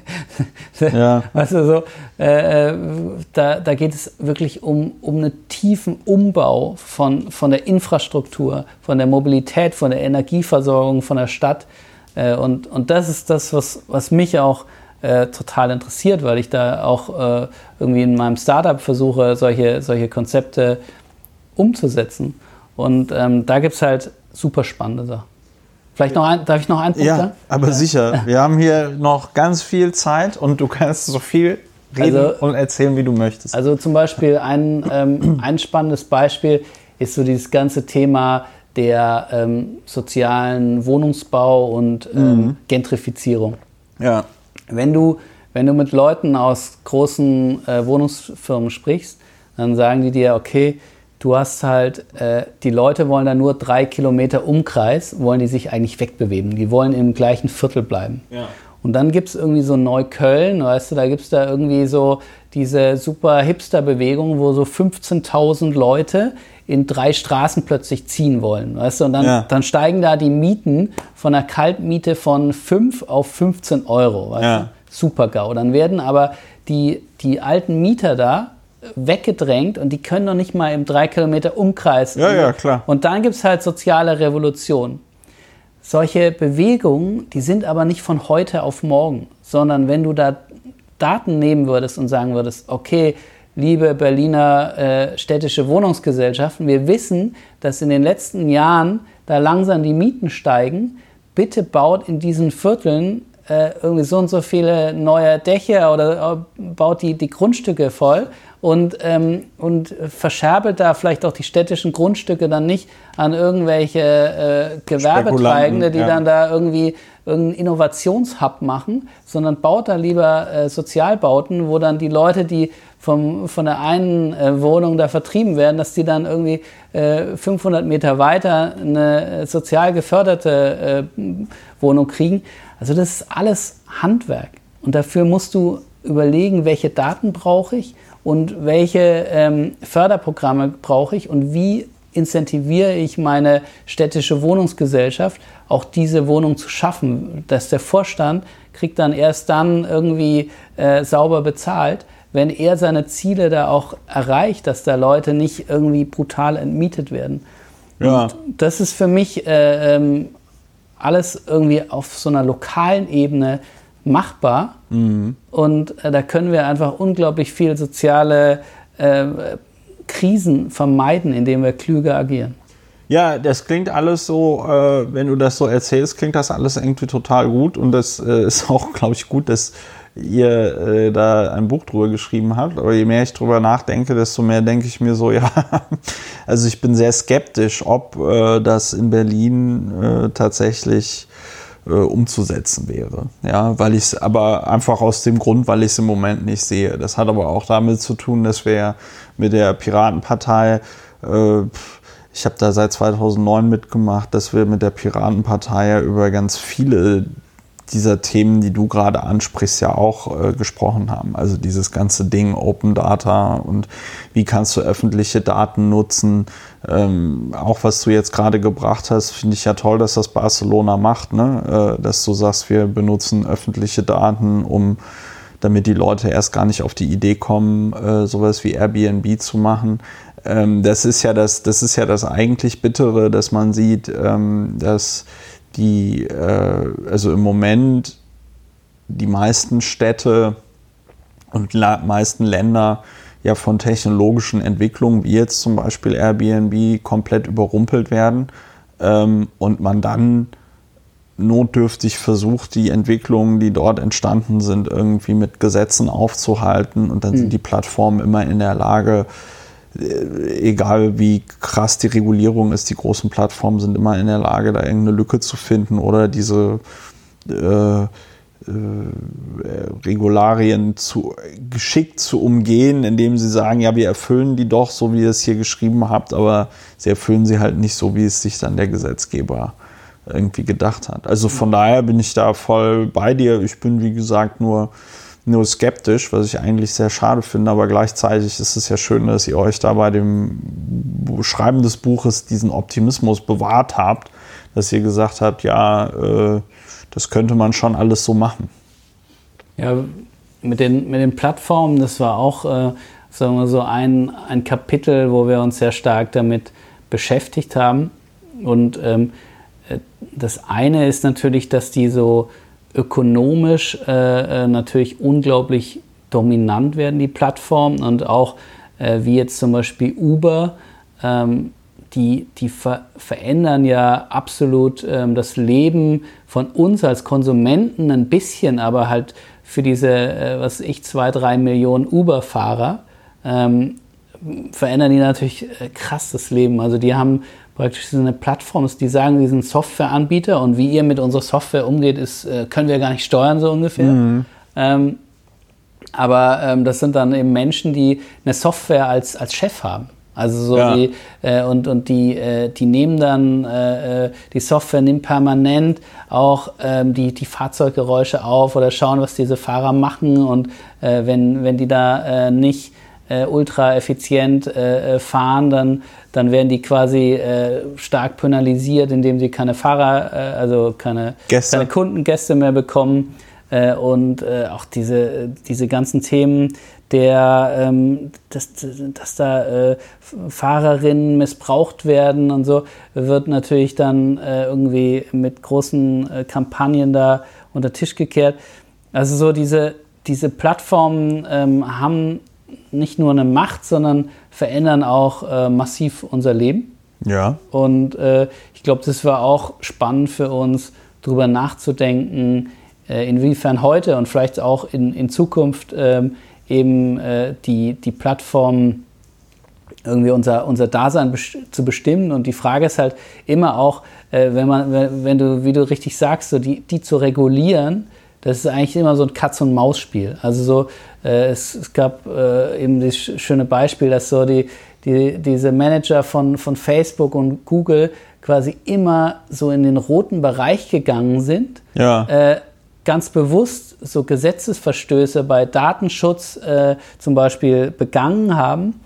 ja. (laughs) weißt du so, äh, äh, da, da geht es wirklich um, um einen tiefen Umbau von, von der Infrastruktur, von der Mobilität, von der Energieversorgung, von der Stadt. Äh, und, und das ist das, was, was mich auch äh, total interessiert, weil ich da auch äh, irgendwie in meinem Startup versuche, solche, solche Konzepte umzusetzen. Und ähm, da gibt es halt super spannende Sachen. Vielleicht noch ein, darf ich noch einen Punkt ja, sagen? aber sicher. (laughs) Wir haben hier noch ganz viel Zeit und du kannst so viel reden also, und erzählen, wie du möchtest. Also zum Beispiel ein, ähm, ein spannendes Beispiel ist so dieses ganze Thema der ähm, sozialen Wohnungsbau und ähm, mhm. Gentrifizierung. Ja. Wenn du, wenn du mit Leuten aus großen äh, Wohnungsfirmen sprichst, dann sagen die dir, okay, du hast halt, äh, die Leute wollen da nur drei Kilometer Umkreis, wollen die sich eigentlich wegbewegen. Die wollen im gleichen Viertel bleiben. Ja. Und dann gibt es irgendwie so Neukölln, weißt du, da gibt es da irgendwie so diese super Hipster-Bewegung, wo so 15.000 Leute in drei Straßen plötzlich ziehen wollen. Weißt du? Und dann, ja. dann steigen da die Mieten von einer Kaltmiete von 5 auf 15 Euro. Weißt ja. du? Super GAU. Dann werden aber die, die alten Mieter da weggedrängt und die können noch nicht mal im 3 Kilometer Umkreis. Ja, ja, klar. Und dann gibt es halt soziale Revolution. Solche Bewegungen, die sind aber nicht von heute auf morgen, sondern wenn du da Daten nehmen würdest und sagen würdest, okay, liebe Berliner äh, städtische Wohnungsgesellschaften, wir wissen, dass in den letzten Jahren da langsam die Mieten steigen. Bitte baut in diesen Vierteln äh, irgendwie so und so viele neue Dächer oder äh, baut die, die Grundstücke voll und, ähm, und verscherbelt da vielleicht auch die städtischen Grundstücke dann nicht an irgendwelche äh, Gewerbetreibende, die ja. dann da irgendwie irgendeinen Innovationshub machen, sondern baut da lieber äh, Sozialbauten, wo dann die Leute, die vom, von der einen äh, Wohnung da vertrieben werden, dass die dann irgendwie äh, 500 Meter weiter eine sozial geförderte äh, Wohnung kriegen. Also das ist alles Handwerk. Und dafür musst du überlegen, welche Daten brauche ich und welche ähm, Förderprogramme brauche ich und wie incentiviere ich meine städtische Wohnungsgesellschaft, auch diese Wohnung zu schaffen. Dass der Vorstand kriegt dann erst dann irgendwie äh, sauber bezahlt, wenn er seine Ziele da auch erreicht, dass da Leute nicht irgendwie brutal entmietet werden. Ja. Und das ist für mich äh, ähm, alles irgendwie auf so einer lokalen Ebene machbar. Mhm. Und äh, da können wir einfach unglaublich viel soziale äh, Krisen vermeiden, indem wir klüger agieren. Ja, das klingt alles so, äh, wenn du das so erzählst, klingt das alles irgendwie total gut. Und das äh, ist auch, (laughs) glaube ich, gut, dass ihr äh, da ein Buch drüber geschrieben habt. Aber je mehr ich drüber nachdenke, desto mehr denke ich mir so, (laughs) ja, also ich bin sehr skeptisch, ob äh, das in Berlin äh, tatsächlich äh, umzusetzen wäre. Ja, weil ich es aber einfach aus dem Grund, weil ich es im Moment nicht sehe. Das hat aber auch damit zu tun, dass wir mit der Piratenpartei äh, ich habe da seit 2009 mitgemacht, dass wir mit der Piratenpartei ja über ganz viele dieser Themen, die du gerade ansprichst, ja auch äh, gesprochen haben. Also dieses ganze Ding Open Data und wie kannst du öffentliche Daten nutzen. Ähm, auch was du jetzt gerade gebracht hast, finde ich ja toll, dass das Barcelona macht, ne? Äh, dass du sagst, wir benutzen öffentliche Daten, um damit die Leute erst gar nicht auf die Idee kommen, äh, sowas wie Airbnb zu machen. Ähm, das ist ja das, das ist ja das eigentlich Bittere, dass man sieht, ähm, dass die, äh, also im Moment die meisten Städte und meisten Länder ja von technologischen Entwicklungen, wie jetzt zum Beispiel Airbnb, komplett überrumpelt werden ähm, und man dann notdürftig versucht, die Entwicklungen, die dort entstanden sind, irgendwie mit Gesetzen aufzuhalten und dann mhm. sind die Plattformen immer in der Lage, egal wie krass die Regulierung ist, die großen Plattformen sind immer in der Lage, da irgendeine Lücke zu finden oder diese äh, äh, Regularien zu, geschickt zu umgehen, indem sie sagen, ja, wir erfüllen die doch, so wie ihr es hier geschrieben habt, aber sie erfüllen sie halt nicht so, wie es sich dann der Gesetzgeber irgendwie gedacht hat. Also von daher bin ich da voll bei dir. Ich bin, wie gesagt, nur nur skeptisch, was ich eigentlich sehr schade finde, aber gleichzeitig ist es ja schön, dass ihr euch da bei dem Schreiben des Buches diesen Optimismus bewahrt habt, dass ihr gesagt habt, ja, äh, das könnte man schon alles so machen. Ja, mit den, mit den Plattformen, das war auch, äh, sagen wir so, ein, ein Kapitel, wo wir uns sehr stark damit beschäftigt haben. Und ähm, äh, das eine ist natürlich, dass die so ökonomisch äh, äh, natürlich unglaublich dominant werden, die Plattformen und auch äh, wie jetzt zum Beispiel Uber, ähm, die, die ver verändern ja absolut ähm, das Leben von uns als Konsumenten ein bisschen, aber halt für diese, äh, was ich, zwei, drei Millionen Uber-Fahrer ähm, verändern die natürlich äh, krass das Leben. Also die haben praktisch so eine Plattform die sagen, die sind Softwareanbieter und wie ihr mit unserer Software umgeht, ist, äh, können wir gar nicht steuern, so ungefähr. Mhm. Ähm, aber ähm, das sind dann eben Menschen, die eine Software als, als Chef haben. Also so Ja. die äh, und und die äh, die nehmen dann äh, äh, die Software nimmt permanent auch ähm, die die Fahrzeuggeräusche auf oder schauen, was diese Fahrer machen und äh, wenn wenn die da nicht äh, ultra effizient äh, äh, fahren, dann dann werden die quasi äh, stark penalisiert, indem sie keine Fahrer, äh, also keine, Gäste. keine Kundengäste mehr bekommen. Äh, und auch diese, diese ganzen Themen der, ähm, dass, dass da äh, Fahrerinnen missbraucht werden und so, wird natürlich dann äh, irgendwie mit großen äh, Kampagnen da unter Tisch gekehrt. Also so diese, diese Plattformen ähm, haben nicht nur eine Macht, sondern verändern auch äh, massiv unser Leben. Ja. Und äh, ich glaube, das war auch spannend für uns, darüber nachzudenken, äh, inwiefern heute und vielleicht auch in, in Zukunft ähm, eben äh, die, die Plattformen irgendwie unser, unser Dasein best zu bestimmen. Und die Frage ist halt immer auch, äh, wenn, man, wenn, wenn du, wie du richtig sagst, so die, die zu regulieren, das ist eigentlich immer so ein Katz-und-Maus-Spiel. Also so, es, es gab äh, eben das sch- schöne Beispiel, dass so die, die, diese Manager von, von Facebook und Google quasi immer so in den roten Bereich gegangen sind Ja. äh, ganz bewusst so Gesetzesverstöße bei Datenschutz äh, zum Beispiel begangen haben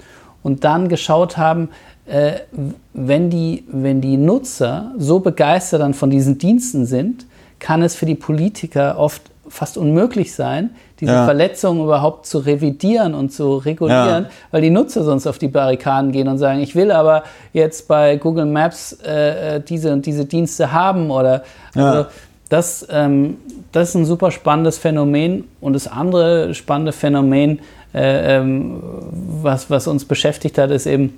und dann geschaut haben, äh, wenn, die, wenn die Nutzer so begeistert dann von diesen Diensten sind, kann es für die Politiker oft fast unmöglich sein, diese Ja. Verletzungen überhaupt zu revidieren und zu regulieren, Ja. weil die Nutzer sonst auf die Barrikaden gehen und sagen, ich will aber jetzt bei Google Maps äh, äh, diese und diese Dienste haben oder Ja. also, das, ähm, das ist ein super spannendes Phänomen. Und das andere spannende Phänomen, äh, ähm, was, was uns beschäftigt hat, ist eben,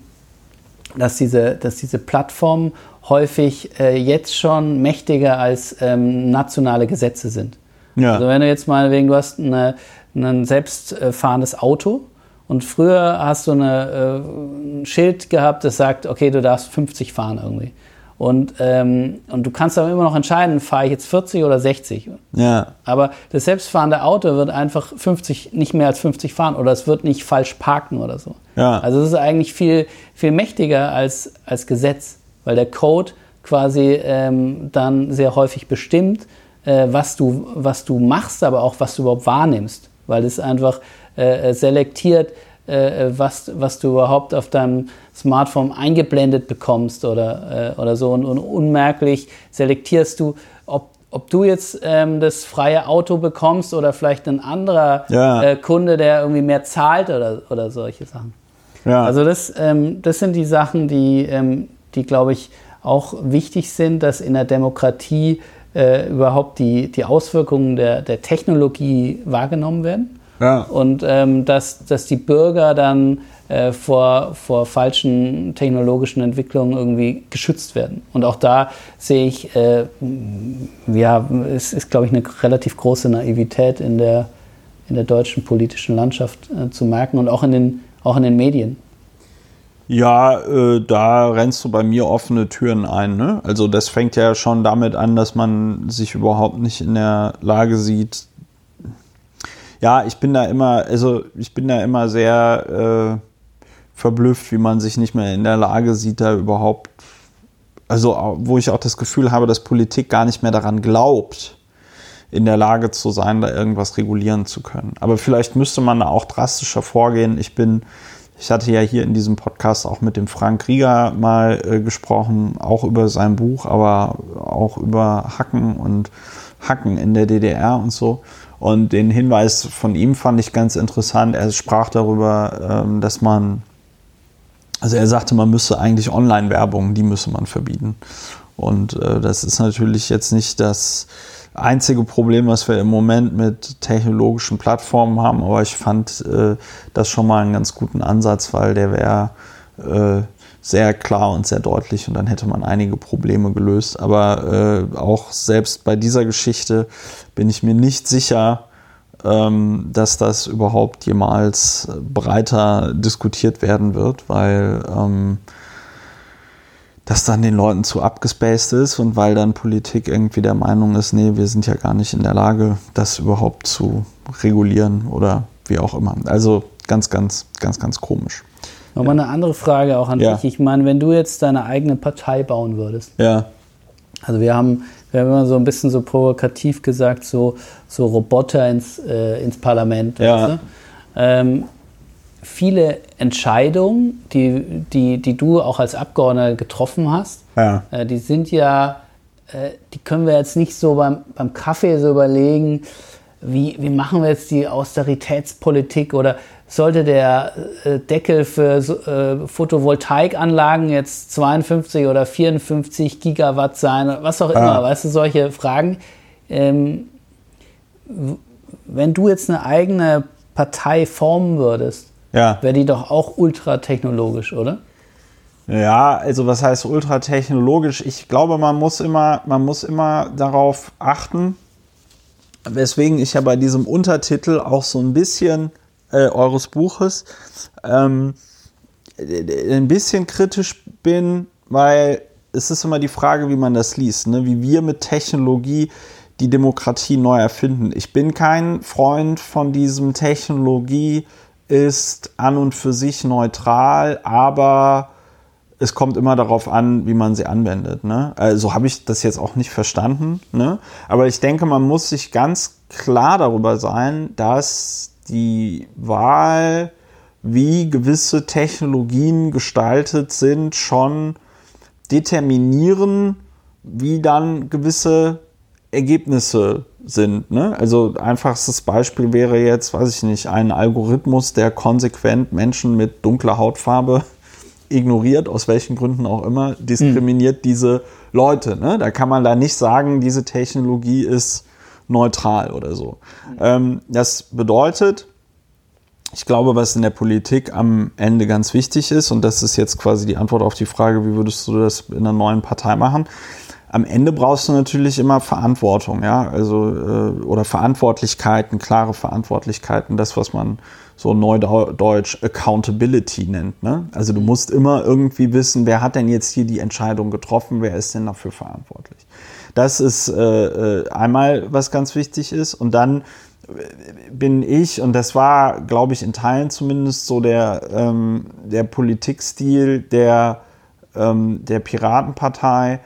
dass diese, dass diese Plattformen häufig äh, jetzt schon mächtiger als ähm, nationale Gesetze sind. Ja. Also wenn du jetzt mal wegen, du hast eine, ein selbstfahrendes Auto und früher hast du eine, äh, ein Schild gehabt, das sagt, okay, du darfst 50 fahren irgendwie. Und, ähm, und du kannst aber immer noch entscheiden, fahre ich jetzt 40 oder 60. Ja. Aber das selbstfahrende Auto wird einfach 50, nicht mehr als 50 fahren oder es wird nicht falsch parken oder so. Ja. Also es ist eigentlich viel, viel mächtiger als, als Gesetz, weil der Code quasi ähm, dann sehr häufig bestimmt, äh, was, du, was du machst, aber auch was du überhaupt wahrnimmst. Weil es einfach äh, selektiert, äh, was, was du überhaupt auf deinem Smartphone eingeblendet bekommst oder, äh, oder so. Und, und unmerklich selektierst du, ob, ob du jetzt ähm, das freie Auto bekommst oder vielleicht ein anderer Ja. äh, Kunde, der irgendwie mehr zahlt oder, oder solche Sachen. Ja. Also das, ähm, das sind die Sachen, die, ähm, die glaube ich, auch wichtig sind, dass in der Demokratie äh, überhaupt die, die Auswirkungen der, der Technologie wahrgenommen werden ja. und ähm, dass, dass die Bürger dann äh, vor, vor falschen technologischen Entwicklungen irgendwie geschützt werden. Und auch da sehe ich, äh, ja, es ist, glaube ich, eine relativ große Naivität in der, in der deutschen politischen Landschaft äh, zu merken und auch in den, auch in den Medien. Ja, äh, da rennst du bei mir offene Türen ein. Ne? Also das fängt ja schon damit an, dass man sich überhaupt nicht in der Lage sieht. Ja, ich bin da immer, also ich bin da immer sehr äh, verblüfft, wie man sich nicht mehr in der Lage sieht, da überhaupt, also wo ich auch das Gefühl habe, dass Politik gar nicht mehr daran glaubt, in der Lage zu sein, da irgendwas regulieren zu können. Aber vielleicht müsste man da auch drastischer vorgehen. Ich bin, ich hatte ja hier in diesem Podcast auch mit dem Frank Rieger mal äh, gesprochen, auch über sein Buch, aber auch über Hacken und Hacken in der DDR und so. Und den Hinweis von ihm fand ich ganz interessant. Er sprach darüber, ähm, dass man, also er sagte, man müsse eigentlich Online-Werbung, die müsse man verbieten. Und äh, das ist natürlich jetzt nicht das einzige Problem, was wir im Moment mit technologischen Plattformen haben, aber ich fand äh, das schon mal einen ganz guten Ansatz, weil der wäre äh, sehr klar und sehr deutlich und dann hätte man einige Probleme gelöst. Aber äh, auch selbst bei dieser Geschichte bin ich mir nicht sicher, ähm, dass das überhaupt jemals breiter diskutiert werden wird, weil ähm, das dann den Leuten zu abgespaced ist und weil dann Politik irgendwie der Meinung ist, nee, wir sind ja gar nicht in der Lage, das überhaupt zu regulieren oder wie auch immer. Also ganz, ganz, ganz, ganz komisch. Nochmal eine andere Frage auch an Ja. dich. Ich meine, wenn du jetzt deine eigene Partei bauen würdest, Ja. also wir haben, wir haben immer so ein bisschen so provokativ gesagt, so, so Roboter ins, äh, ins Parlament. Ja. Ähm, viele Entscheidungen, die, die, die du auch als Abgeordneter getroffen hast, Ja. äh, die sind ja, äh, die können wir jetzt nicht so beim, beim Kaffee so überlegen, wie, wie machen wir jetzt die Austeritätspolitik oder sollte der äh, Deckel für äh, Photovoltaikanlagen jetzt 52 oder 54 Gigawatt sein oder was auch immer, Ja. weißt du, solche Fragen. Ähm, wenn du jetzt eine eigene Partei formen würdest, Ja. wäre die doch auch ultratechnologisch, oder? Ja, also was heißt ultratechnologisch? Ich glaube, man muss immer, man muss immer darauf achten, weswegen ich ja bei diesem Untertitel auch so ein bisschen äh, eures Buches ähm, äh, ein bisschen kritisch bin, weil es ist immer die Frage, wie man das liest, ne? wie wir mit Technologie die Demokratie neu erfinden. Ich bin kein Freund von diesem Technologie ist an und für sich neutral, aber es kommt immer darauf an, wie man sie anwendet. Ne? Also habe ich das jetzt auch nicht verstanden. Ne? Aber ich denke, man muss sich ganz klar darüber sein, dass die Wahl, wie gewisse Technologien gestaltet sind, schon determinieren, wie dann gewisse Ergebnisse sind. Ne? Also einfachstes Beispiel wäre jetzt, weiß ich nicht, ein Algorithmus, der konsequent Menschen mit dunkler Hautfarbe (laughs) ignoriert, aus welchen Gründen auch immer, diskriminiert diese Leute. Ne? Da kann man da nicht sagen, diese Technologie ist neutral oder so. Ähm, das bedeutet, ich glaube, was in der Politik am Ende ganz wichtig ist, und das ist jetzt quasi die Antwort auf die Frage, wie würdest du das in einer neuen Partei machen? Am Ende brauchst du natürlich immer Verantwortung, ja, also äh, oder Verantwortlichkeiten, klare Verantwortlichkeiten, das, was man so neudeutsch Accountability nennt. Ne? Also du musst immer irgendwie wissen, wer hat denn jetzt hier die Entscheidung getroffen, wer ist denn dafür verantwortlich. Das ist äh, äh, einmal, was ganz wichtig ist. Und dann bin ich, und das war, glaube ich, in Teilen zumindest so der, ähm, der Politikstil der, ähm, der Piratenpartei.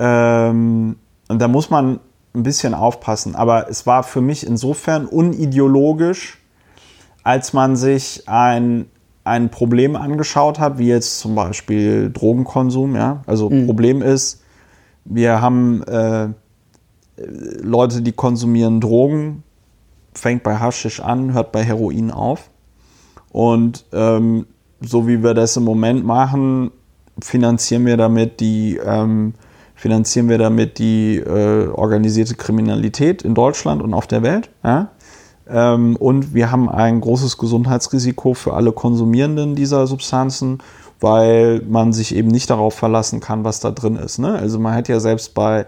Ähm, und da muss man ein bisschen aufpassen. Aber es war für mich insofern unideologisch, als man sich ein, ein Problem angeschaut hat, wie jetzt zum Beispiel Drogenkonsum. Ja? Also Problem ist, wir haben äh, Leute, die konsumieren Drogen, fängt bei Haschisch an, hört bei Heroin auf. Und ähm, so wie wir das im Moment machen, finanzieren wir damit die, ähm, finanzieren wir damit die äh, organisierte Kriminalität in Deutschland und auf der Welt. Ja? Ähm, und wir haben ein großes Gesundheitsrisiko für alle Konsumierenden dieser Substanzen, weil man sich eben nicht darauf verlassen kann, was da drin ist. Ne? Also man hat ja selbst bei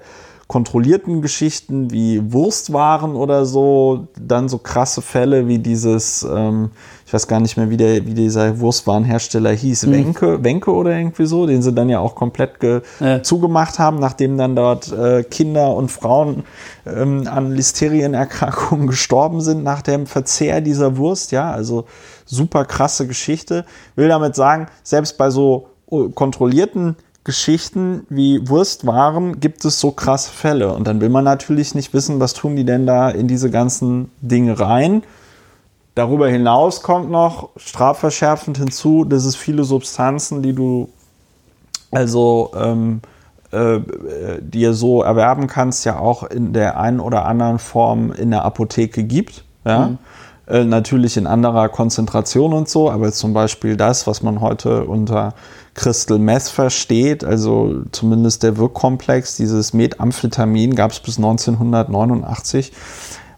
kontrollierten Geschichten wie Wurstwaren oder so, dann so krasse Fälle wie dieses, ähm, ich weiß gar nicht mehr, wie, der, wie dieser Wurstwarenhersteller hieß, Wenke, Wenke oder irgendwie so, den sie dann ja auch komplett Ja. zugemacht haben, nachdem dann dort äh, Kinder und Frauen ähm, an Listerienerkrankungen gestorben sind nach dem Verzehr dieser Wurst. Ja, also super krasse Geschichte. Will damit sagen, selbst bei so äh, kontrollierten Geschichten wie Wurstwaren gibt es so krasse Fälle. Und dann will man natürlich nicht wissen, was tun die denn da in diese ganzen Dinge rein. Darüber hinaus kommt noch strafverschärfend hinzu, dass es viele Substanzen, die du also ähm, äh, dir so erwerben kannst, ja auch in der einen oder anderen Form in der Apotheke gibt. Ja? Äh, natürlich in anderer Konzentration und so, aber zum Beispiel das, was man heute unter Crystal Meth versteht, also zumindest der Wirkkomplex, dieses Methamphetamin gab es bis 1989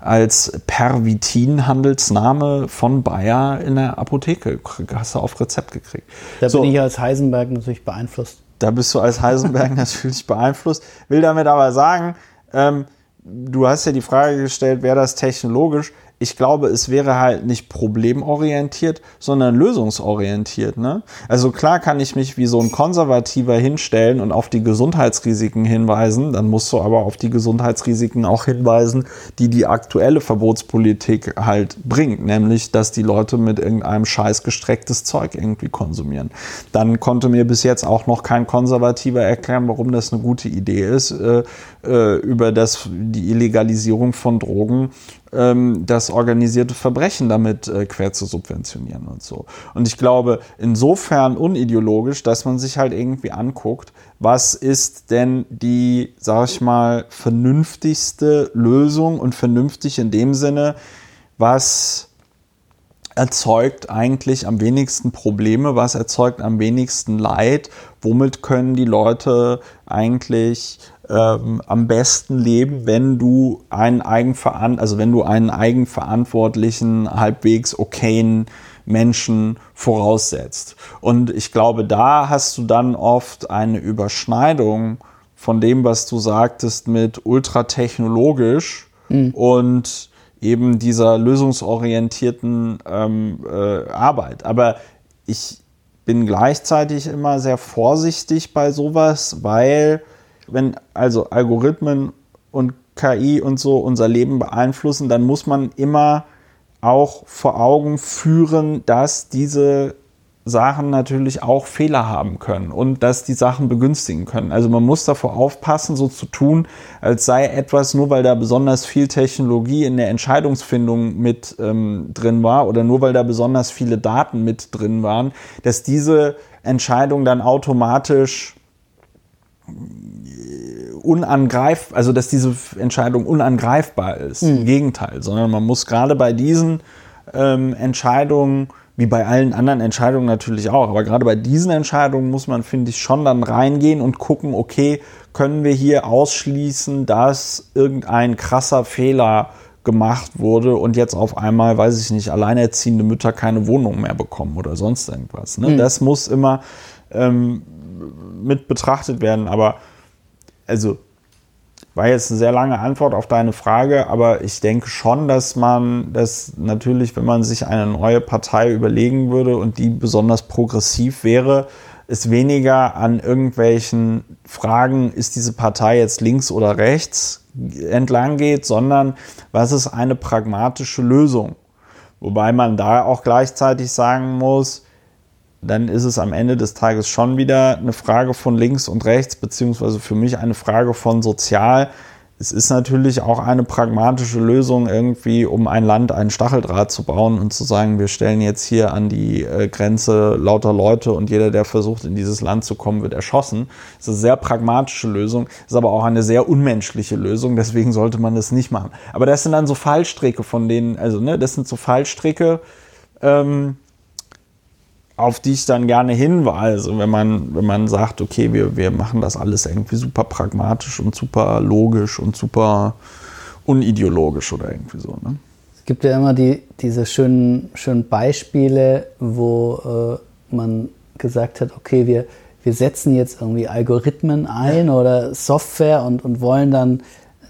als Pervitin-Handelsname von Bayer in der Apotheke. Hast du auf Rezept gekriegt. Da So. bin ich als Heisenberg natürlich beeinflusst. Da bist du als Heisenberg (laughs) natürlich beeinflusst. Will damit aber sagen, ähm, du hast ja die Frage gestellt, wäre das technologisch? Ich glaube, es wäre halt nicht problemorientiert, sondern lösungsorientiert. Ne? Also klar kann ich mich wie so ein Konservativer hinstellen und auf die Gesundheitsrisiken hinweisen, dann musst du aber auf die Gesundheitsrisiken auch hinweisen, die die aktuelle Verbotspolitik halt bringt, nämlich, dass die Leute mit irgendeinem scheiß gestrecktes Zeug irgendwie konsumieren. Dann konnte mir bis jetzt auch noch kein Konservativer erklären, warum das eine gute Idee ist, äh, äh, über das, die Illegalisierung von Drogen ähm, das organisierte Verbrechen damit äh, quer zu subventionieren und so. Und ich glaube, insofern unideologisch, dass man sich halt irgendwie anguckt, was ist denn die, sag ich mal, vernünftigste Lösung und vernünftig in dem Sinne, was erzeugt eigentlich am wenigsten Probleme, was erzeugt am wenigsten Leid, womit können die Leute eigentlich ähm, am besten leben, wenn du einen eigenveran also wenn du einen eigenverantwortlichen, halbwegs okayen Menschen voraussetzt. Und ich glaube, da hast du dann oft eine Überschneidung von dem, was du sagtest, mit ultratechnologisch mhm. und eben dieser lösungsorientierten ähm, äh, Arbeit. Aber ich bin gleichzeitig immer sehr vorsichtig bei sowas, weil wenn also Algorithmen und KI und so unser Leben beeinflussen, dann muss man immer auch vor Augen führen, dass diese Sachen natürlich auch Fehler haben können und dass die Sachen begünstigen können. Also man muss davor aufpassen, so zu tun, als sei etwas, nur weil da besonders viel Technologie in der Entscheidungsfindung mit ähm, drin war oder nur weil da besonders viele Daten mit drin waren, dass diese Entscheidung dann automatisch unangreifbar, also dass diese Entscheidung unangreifbar ist. Mhm. Im Gegenteil, sondern man muss gerade bei diesen ähm, Entscheidungen, wie bei allen anderen Entscheidungen natürlich auch, aber gerade bei diesen Entscheidungen muss man, finde ich, schon dann reingehen und gucken, okay, können wir hier ausschließen, dass irgendein krasser Fehler gemacht wurde und jetzt auf einmal, weiß ich nicht, alleinerziehende Mütter keine Wohnung mehr bekommen oder sonst irgendwas. Ne? Mhm. Das muss immer ähm, mit betrachtet werden, aber also war jetzt eine sehr lange Antwort auf deine Frage, aber ich denke schon, dass man das natürlich, wenn man sich eine neue Partei überlegen würde und die besonders progressiv wäre, es weniger an irgendwelchen Fragen, ist diese Partei jetzt links oder rechts entlang geht, sondern was ist eine pragmatische Lösung? Wobei man da auch gleichzeitig sagen muss, dann ist es am Ende des Tages schon wieder eine Frage von links und rechts, beziehungsweise für mich eine Frage von sozial. Es ist natürlich auch eine pragmatische Lösung irgendwie, um ein Land einen Stacheldraht zu bauen und zu sagen, wir stellen jetzt hier an die äh, Grenze lauter Leute und jeder, der versucht, in dieses Land zu kommen, wird erschossen. Das ist eine sehr pragmatische Lösung, ist aber auch eine sehr unmenschliche Lösung, deswegen sollte man das nicht machen. Aber das sind dann so Fallstricke von denen, also ne, das sind so Fallstricke, ähm, auf die ich dann gerne hinweise, wenn man, wenn man sagt, okay, wir, wir machen das alles irgendwie super pragmatisch und super logisch und super unideologisch oder irgendwie so. Ne? Es gibt ja immer die, diese schönen, schönen Beispiele, wo äh, man gesagt hat, okay, wir, wir setzen jetzt irgendwie Algorithmen ein oder Software und, und wollen dann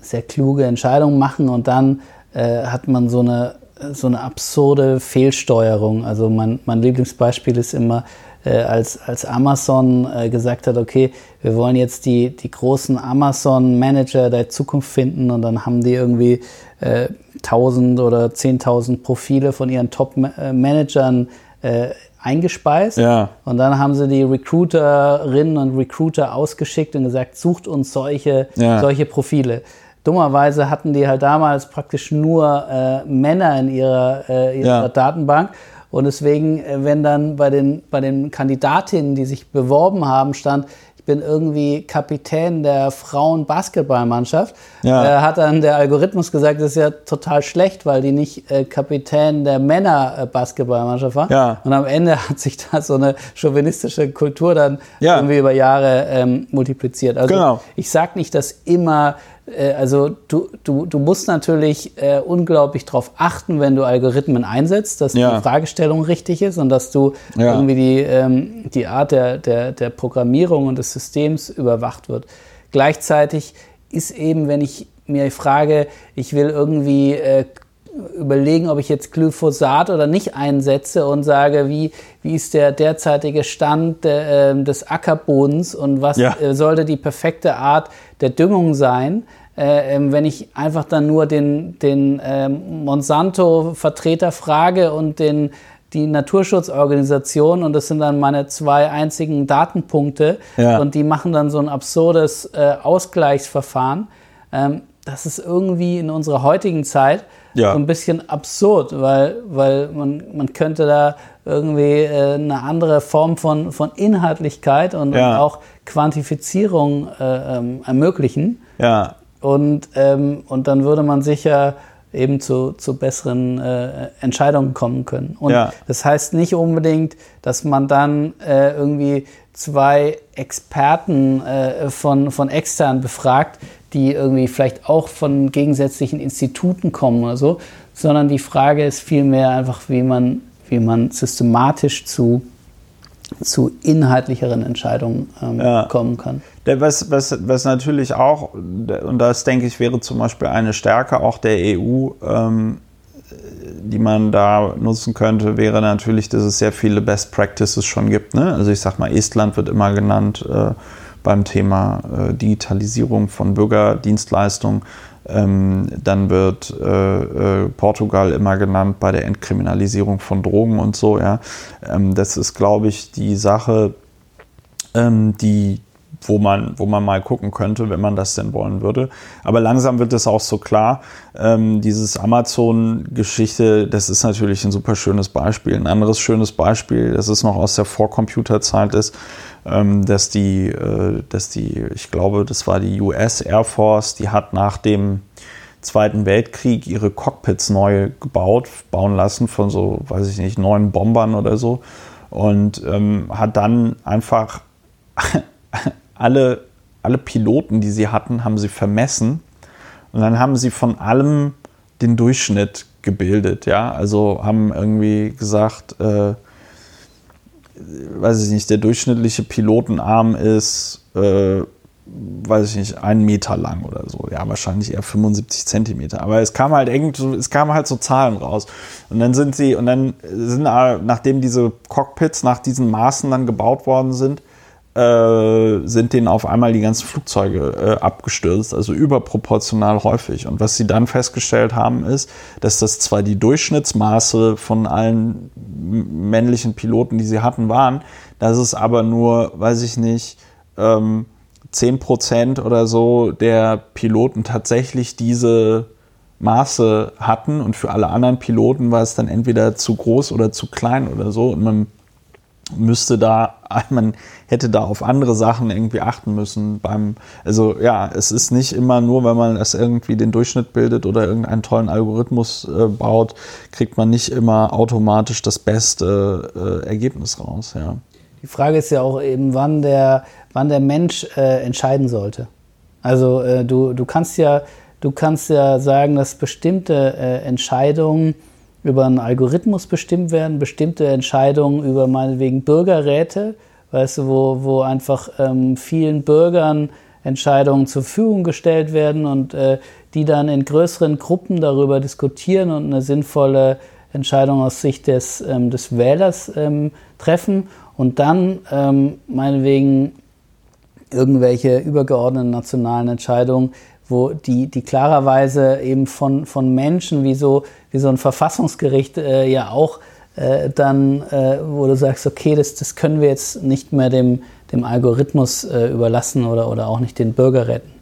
sehr kluge Entscheidungen machen und dann äh, hat man so eine so eine absurde Fehlsteuerung. Also mein, mein Lieblingsbeispiel ist immer, äh, als, als Amazon äh, gesagt hat, okay, wir wollen jetzt die, die großen Amazon-Manager der Zukunft finden und dann haben die irgendwie äh, 1000 oder 10.000 Profile von ihren Top-Managern äh, eingespeist. Ja. Und dann haben sie die Recruiterinnen und Recruiter ausgeschickt und gesagt, sucht uns solche, ja. solche Profile. Dummerweise hatten die halt damals praktisch nur äh, Männer in ihrer, äh, ihrer ja. Datenbank. Und deswegen, äh, wenn dann bei den, bei den Kandidatinnen, die sich beworben haben, stand, ich bin irgendwie Kapitän der Frauen-Basketballmannschaft, ja. äh, hat dann der Algorithmus gesagt, das ist ja total schlecht, weil die nicht äh, Kapitän der Männer-Basketballmannschaft war. Ja. Und am Ende (laughs) hat sich da so eine chauvinistische Kultur dann ja. irgendwie über Jahre ähm, multipliziert. Also genau. ich sage nicht, dass immer also du, du, du musst natürlich äh, unglaublich darauf achten, wenn du Algorithmen einsetzt, dass ja. die Fragestellung richtig ist und dass du ja. irgendwie die, ähm, die Art der, der, der Programmierung und des Systems überwacht wird. Gleichzeitig ist eben, wenn ich mir frage, ich will irgendwie äh, überlegen, ob ich jetzt Glyphosat oder nicht einsetze und sage, wie, wie ist der derzeitige Stand äh, des Ackerbodens und was ja. äh, sollte die perfekte Art der Düngung sein. Äh, ähm, wenn ich einfach dann nur den, den ähm, Monsanto-Vertreter frage und den, die Naturschutzorganisation und das sind dann meine zwei einzigen Datenpunkte ja. und die machen dann so ein absurdes äh, Ausgleichsverfahren. Ähm, das ist irgendwie in unserer heutigen Zeit ja. so ein bisschen absurd, weil, weil man, man könnte da irgendwie äh, eine andere Form von, von Inhaltlichkeit und, ja. und auch Quantifizierung äh, ähm, ermöglichen. Ja. Und, ähm, und dann würde man sicher eben zu, zu besseren äh, Entscheidungen kommen können. Und ja. das heißt nicht unbedingt, dass man dann äh, irgendwie zwei Experten äh, von, von extern befragt, die irgendwie vielleicht auch von gegensätzlichen Instituten kommen oder so, sondern die Frage ist vielmehr einfach, wie man, wie man systematisch zu, zu inhaltlicheren Entscheidungen ähm, ja. kommen kann. Was, was, was natürlich auch, und das denke ich, wäre zum Beispiel eine Stärke auch der EU, ähm, die man da nutzen könnte, wäre natürlich, dass es sehr viele Best Practices schon gibt. Ne? Also ich sag mal, Estland wird immer genannt. Äh, beim Thema äh, Digitalisierung von Bürgerdienstleistungen. Ähm, dann wird äh, äh, Portugal immer genannt bei der Entkriminalisierung von Drogen und so. Ja. Ähm, das ist, glaube ich, die Sache, ähm, die, wo man, wo man mal gucken könnte, wenn man das denn wollen würde. Aber langsam wird es auch so klar, ähm, dieses Amazon-Geschichte, das ist natürlich ein super schönes Beispiel. Ein anderes schönes Beispiel, das ist noch aus der Vorcomputerzeit ist, ähm, dass die, äh, dass die, ich glaube, das war die US Air Force, die hat nach dem Zweiten Weltkrieg ihre Cockpits neu gebaut, bauen lassen von so, weiß ich nicht, neuen Bombern oder so. Und ähm, hat dann einfach (laughs) alle, alle Piloten, die sie hatten, haben sie vermessen. Und dann haben sie von allem den Durchschnitt gebildet, ja. Also haben irgendwie gesagt, äh, weiß ich nicht, der durchschnittliche Pilotenarm ist, äh, weiß ich nicht, einen Meter lang oder so. Ja, wahrscheinlich eher 75 Zentimeter. Aber es kam halt irgendwie, es kamen halt so Zahlen raus. Und dann sind sie, und dann sind, nachdem diese Cockpits nach diesen Maßen dann gebaut worden sind, äh, sind denen auf einmal die ganzen Flugzeuge äh, abgestürzt, also überproportional häufig. Und was sie dann festgestellt haben, ist, dass das zwar die Durchschnittsmaße von allen männlichen Piloten, die sie hatten, waren, dass es aber nur, weiß ich nicht, ähm, 10% oder so der Piloten tatsächlich diese Maße hatten und für alle anderen Piloten war es dann entweder zu groß oder zu klein oder so und man müsste da, (laughs) man hätte da auf andere Sachen irgendwie achten müssen beim, also ja, es ist nicht immer nur, wenn man es irgendwie den Durchschnitt bildet oder irgendeinen tollen Algorithmus äh, baut, kriegt man nicht immer automatisch das beste äh, Ergebnis raus, ja. Die Frage ist ja auch eben, wann der, wann der Mensch äh, entscheiden sollte. Also äh, du, du kannst ja, du kannst ja sagen, dass bestimmte äh, Entscheidungen über einen Algorithmus bestimmt werden, bestimmte Entscheidungen über meinetwegen Bürgerräte, weißt du, wo, wo einfach ähm, vielen Bürgern Entscheidungen zur Verfügung gestellt werden und äh, die dann in größeren Gruppen darüber diskutieren und eine sinnvolle Entscheidung aus Sicht des, ähm, des Wählers ähm, treffen und dann ähm, meinetwegen irgendwelche übergeordneten nationalen Entscheidungen wo die, die klarerweise eben von, von Menschen wie so, wie so ein Verfassungsgericht äh, ja auch äh, dann, äh, wo du sagst, okay, das, das können wir jetzt nicht mehr dem, dem Algorithmus äh, überlassen oder, oder auch nicht den Bürgerräten.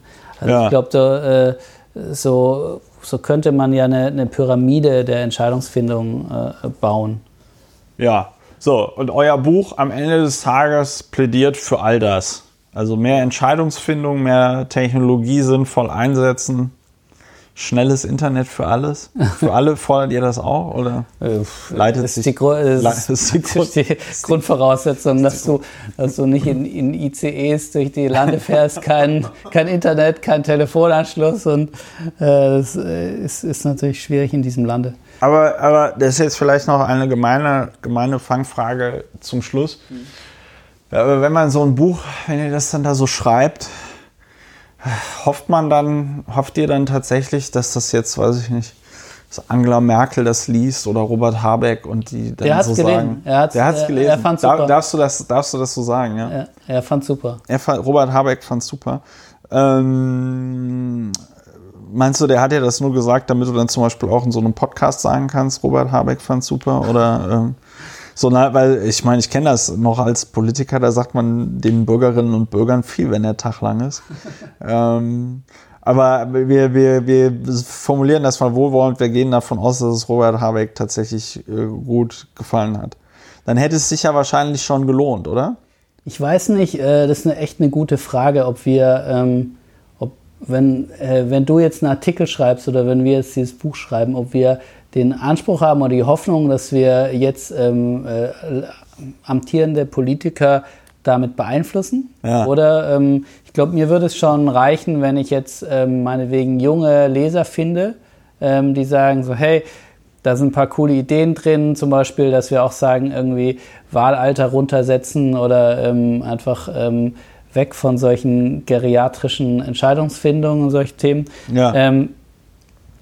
Also ja. ich glaube, äh, so, so könnte man ja eine, eine Pyramide der Entscheidungsfindung äh, bauen. Ja, so, und euer Buch am Ende des Tages plädiert für all das. Also mehr Entscheidungsfindung, mehr Technologie sinnvoll einsetzen. Schnelles Internet für alles? (laughs) Für alle fordert ihr das auch? Oder äh, leitet das ist die, Gru das ist die, Grund (laughs) die Grundvoraussetzung, dass du, dass du nicht in, in ICEs durch die Lande fährst, kein, kein Internet, kein Telefonanschluss und äh, das äh, ist, ist natürlich schwierig in diesem Lande. Aber, aber das ist jetzt vielleicht noch eine gemeine, gemeine Fangfrage zum Schluss. Mhm aber wenn man so ein Buch, wenn ihr das dann da so schreibt, hofft man dann, hofft ihr dann tatsächlich, dass das jetzt, weiß ich nicht, dass Angela Merkel das liest oder Robert Habeck und die dann Der so gelesen. sagen. Er hat's- der hat's er- gelesen. er fand's Dar- super. darfst, du das, darfst du das so sagen, ja? Ja, er fand super. Er fand, Robert Habeck fand super. Ähm, meinst du, der hat dir das nur gesagt, damit du dann zum Beispiel auch in so einem Podcast sagen kannst, Robert Habeck fand super? Oder ähm, so, na, weil ich meine, ich kenne das noch als Politiker, da sagt man den Bürgerinnen und Bürgern viel, wenn der Tag lang ist. (laughs) ähm, aber wir, wir, wir formulieren das mal wohlwollend, wir gehen davon aus, dass es Robert Habeck tatsächlich äh, gut gefallen hat. Dann hätte es sich ja wahrscheinlich schon gelohnt, oder? Ich weiß nicht, äh, das ist eine echt eine gute Frage, ob wir, ähm, ob, wenn, äh, wenn du jetzt einen Artikel schreibst oder wenn wir jetzt dieses Buch schreiben, ob wir den Anspruch haben oder die Hoffnung, dass wir jetzt ähm, äh, amtierende Politiker damit beeinflussen. Ja. Oder ähm, ich glaube, mir würde es schon reichen, wenn ich jetzt ähm, meinetwegen junge Leser finde, ähm, die sagen so, hey, da sind ein paar coole Ideen drin, zum Beispiel, dass wir auch sagen, irgendwie Wahlalter runtersetzen oder ähm, einfach ähm, weg von solchen geriatrischen Entscheidungsfindungen und solche Themen. Ja.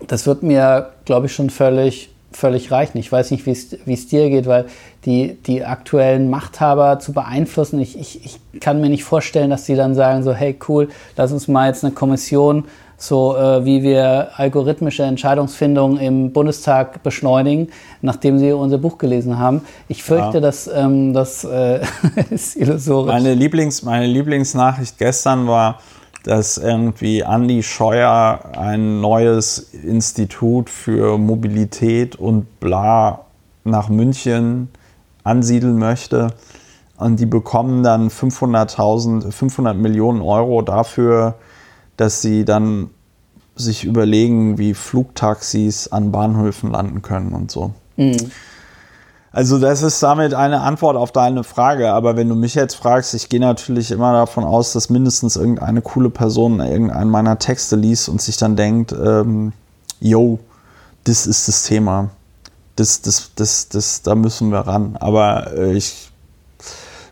Das wird mir, glaube ich, schon völlig, völlig reichen. Ich weiß nicht, wie es wie es dir geht, weil die, die aktuellen Machthaber zu beeinflussen, ich, ich, ich kann mir nicht vorstellen, dass die dann sagen, so, hey, cool, lass uns mal jetzt eine Kommission, so äh, wie wir algorithmische Entscheidungsfindung im Bundestag beschleunigen, nachdem sie unser Buch gelesen haben. Ich fürchte, Ja. dass ähm, das äh, (laughs) ist illusorisch. Meine, Lieblings, meine Lieblingsnachricht gestern war, dass irgendwie Andi Scheuer ein neues Institut für Mobilität und bla nach München ansiedeln möchte. Und die bekommen dann 500.000, 500 Millionen Euro dafür, dass sie dann sich überlegen, wie Flugtaxis an Bahnhöfen landen können und so. Also das ist damit eine Antwort auf deine Frage. Aber wenn du mich jetzt fragst, ich gehe natürlich immer davon aus, dass mindestens irgendeine coole Person irgendeinen meiner Texte liest und sich dann denkt, ähm, yo, das ist das Thema. Das, das, das, das, da müssen wir ran. Aber äh, ich,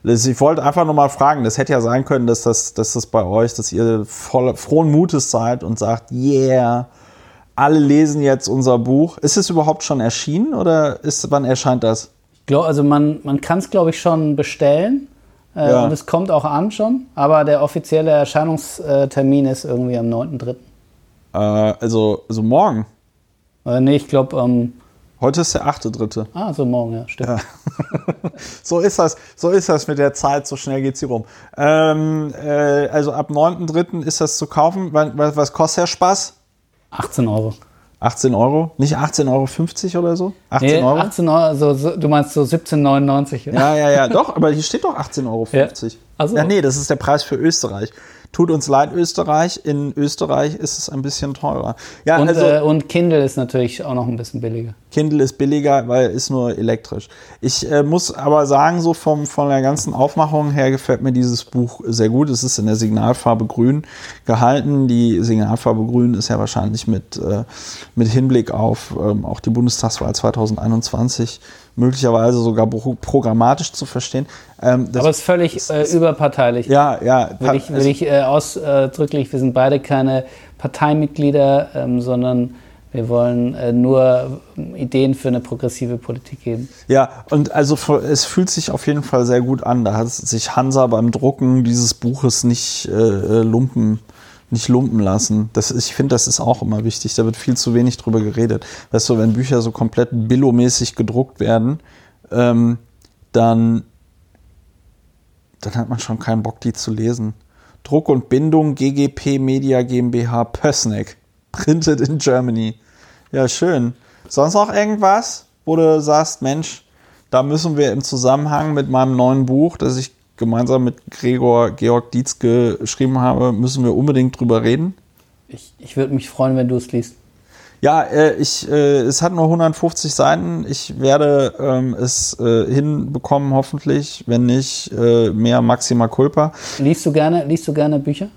ich wollte einfach nur mal fragen, das hätte ja sein können, dass das, dass das bei euch, dass ihr voll, frohen Mutes seid und sagt, yeah, alle lesen jetzt unser Buch. Ist es überhaupt schon erschienen oder ist, wann erscheint das? Glaub, also man, man kann es, glaube ich, schon bestellen. Äh, Ja. Und es kommt auch an schon. Aber der offizielle Erscheinungstermin ist irgendwie am 9.3. Äh, also, also morgen. Äh, nee, ich glaube, ähm, Heute ist der 8.3. ah, so morgen, ja, stimmt. (laughs) So ist das, so ist das mit der Zeit, so schnell geht sie rum. Ähm, äh, also ab 9.3. ist das zu kaufen. Was, was kostet der Spaß? 18 Euro. 18 Euro? Nicht 18,50 Euro oder so? 18 Nee, Euro? 18 Euro, also so, du meinst so 17,99. Ja, ja, ja, doch, aber hier steht doch 18,50 Euro. Ja. Ach so. Ja, nee, das ist der Preis für Österreich. Tut uns leid, Österreich. In Österreich ist es ein bisschen teurer. Ja, Und, also äh, und Kindle ist natürlich auch noch ein bisschen billiger. Kindle ist billiger, weil ist nur elektrisch. Ich äh, muss aber sagen, so vom, von der ganzen Aufmachung her gefällt mir dieses Buch sehr gut. Es ist in der Signalfarbe grün gehalten. Die Signalfarbe grün ist ja wahrscheinlich mit, äh, mit Hinblick auf ähm, auch die Bundestagswahl 2021 möglicherweise sogar pro- programmatisch zu verstehen. Ähm, Aber es ist völlig äh, überparteilich. ja, ja. Will ich, will ich äh, ausdrücklich, wir sind beide keine Parteimitglieder, ähm, sondern wir wollen äh, nur Ideen für eine progressive Politik geben. Ja, und also es fühlt sich auf jeden Fall sehr gut an. Da hat sich Hansa beim Drucken dieses Buches nicht äh, äh, lumpen, nicht lumpen lassen. Das, ich finde, das ist auch immer wichtig. Da wird viel zu wenig drüber geredet. Weißt du, wenn Bücher so komplett billomäßig gedruckt werden, ähm, dann, dann hat man schon keinen Bock, die zu lesen. Druck und Bindung GGP Media GmbH Pössneck. Printed in Germany. Ja, schön. Sonst noch irgendwas, wo du sagst, Mensch, da müssen wir im Zusammenhang mit meinem neuen Buch, das ich gemeinsam mit Gregor Georg Dietz geschrieben habe, müssen wir unbedingt drüber reden? Ich, ich würde mich freuen, wenn du es liest. Ja, äh, ich, äh, es hat nur 150 Seiten. Ich werde ähm, es äh, hinbekommen, hoffentlich. Wenn nicht, äh, mehr Maxima Culpa. Liest du gerne, liest du gerne Bücher?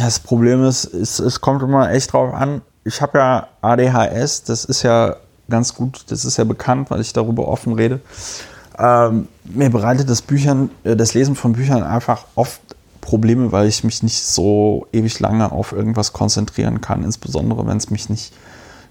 Das Problem ist, ist, es kommt immer echt drauf an. Ich habe ja ADHS, das ist ja ganz gut, das ist ja bekannt, weil ich darüber offen rede. Ähm, mir bereitet das Büchern, äh, das Lesen von Büchern einfach oft Probleme, weil ich mich nicht so ewig lange auf irgendwas konzentrieren kann, insbesondere wenn es mich nicht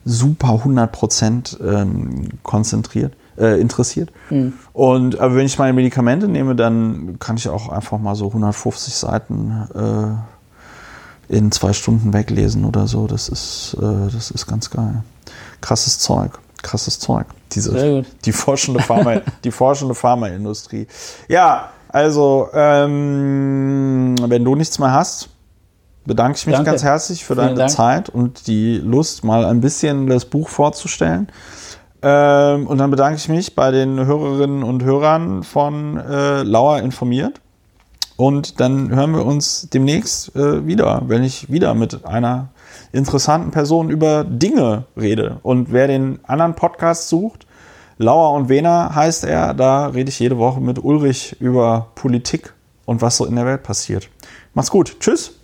super 100% ähm, konzentriert, äh, interessiert. Mhm. Und aber wenn ich meine Medikamente nehme, dann kann ich auch einfach mal so 150 Seiten äh, in zwei Stunden weglesen oder so. Das ist, äh, das ist ganz geil. Krasses Zeug. Krasses Zeug. Diese. Die forschende, Pharma, (laughs) die forschende Pharmaindustrie. Ja, also, ähm, wenn du nichts mehr hast, bedanke ich mich Danke. ganz herzlich für Vielen deine Dank. Zeit und die Lust, mal ein bisschen das Buch vorzustellen. Ähm, und dann bedanke ich mich bei den Hörerinnen und Hörern von äh, Lauer informiert. Und dann hören wir uns demnächst äh, wieder, wenn ich wieder mit einer interessanten Person über Dinge rede. Und wer den anderen Podcast sucht, Lauer und Wena heißt er, da rede ich jede Woche mit Ulrich über Politik und was so in der Welt passiert. Macht's gut. Tschüss.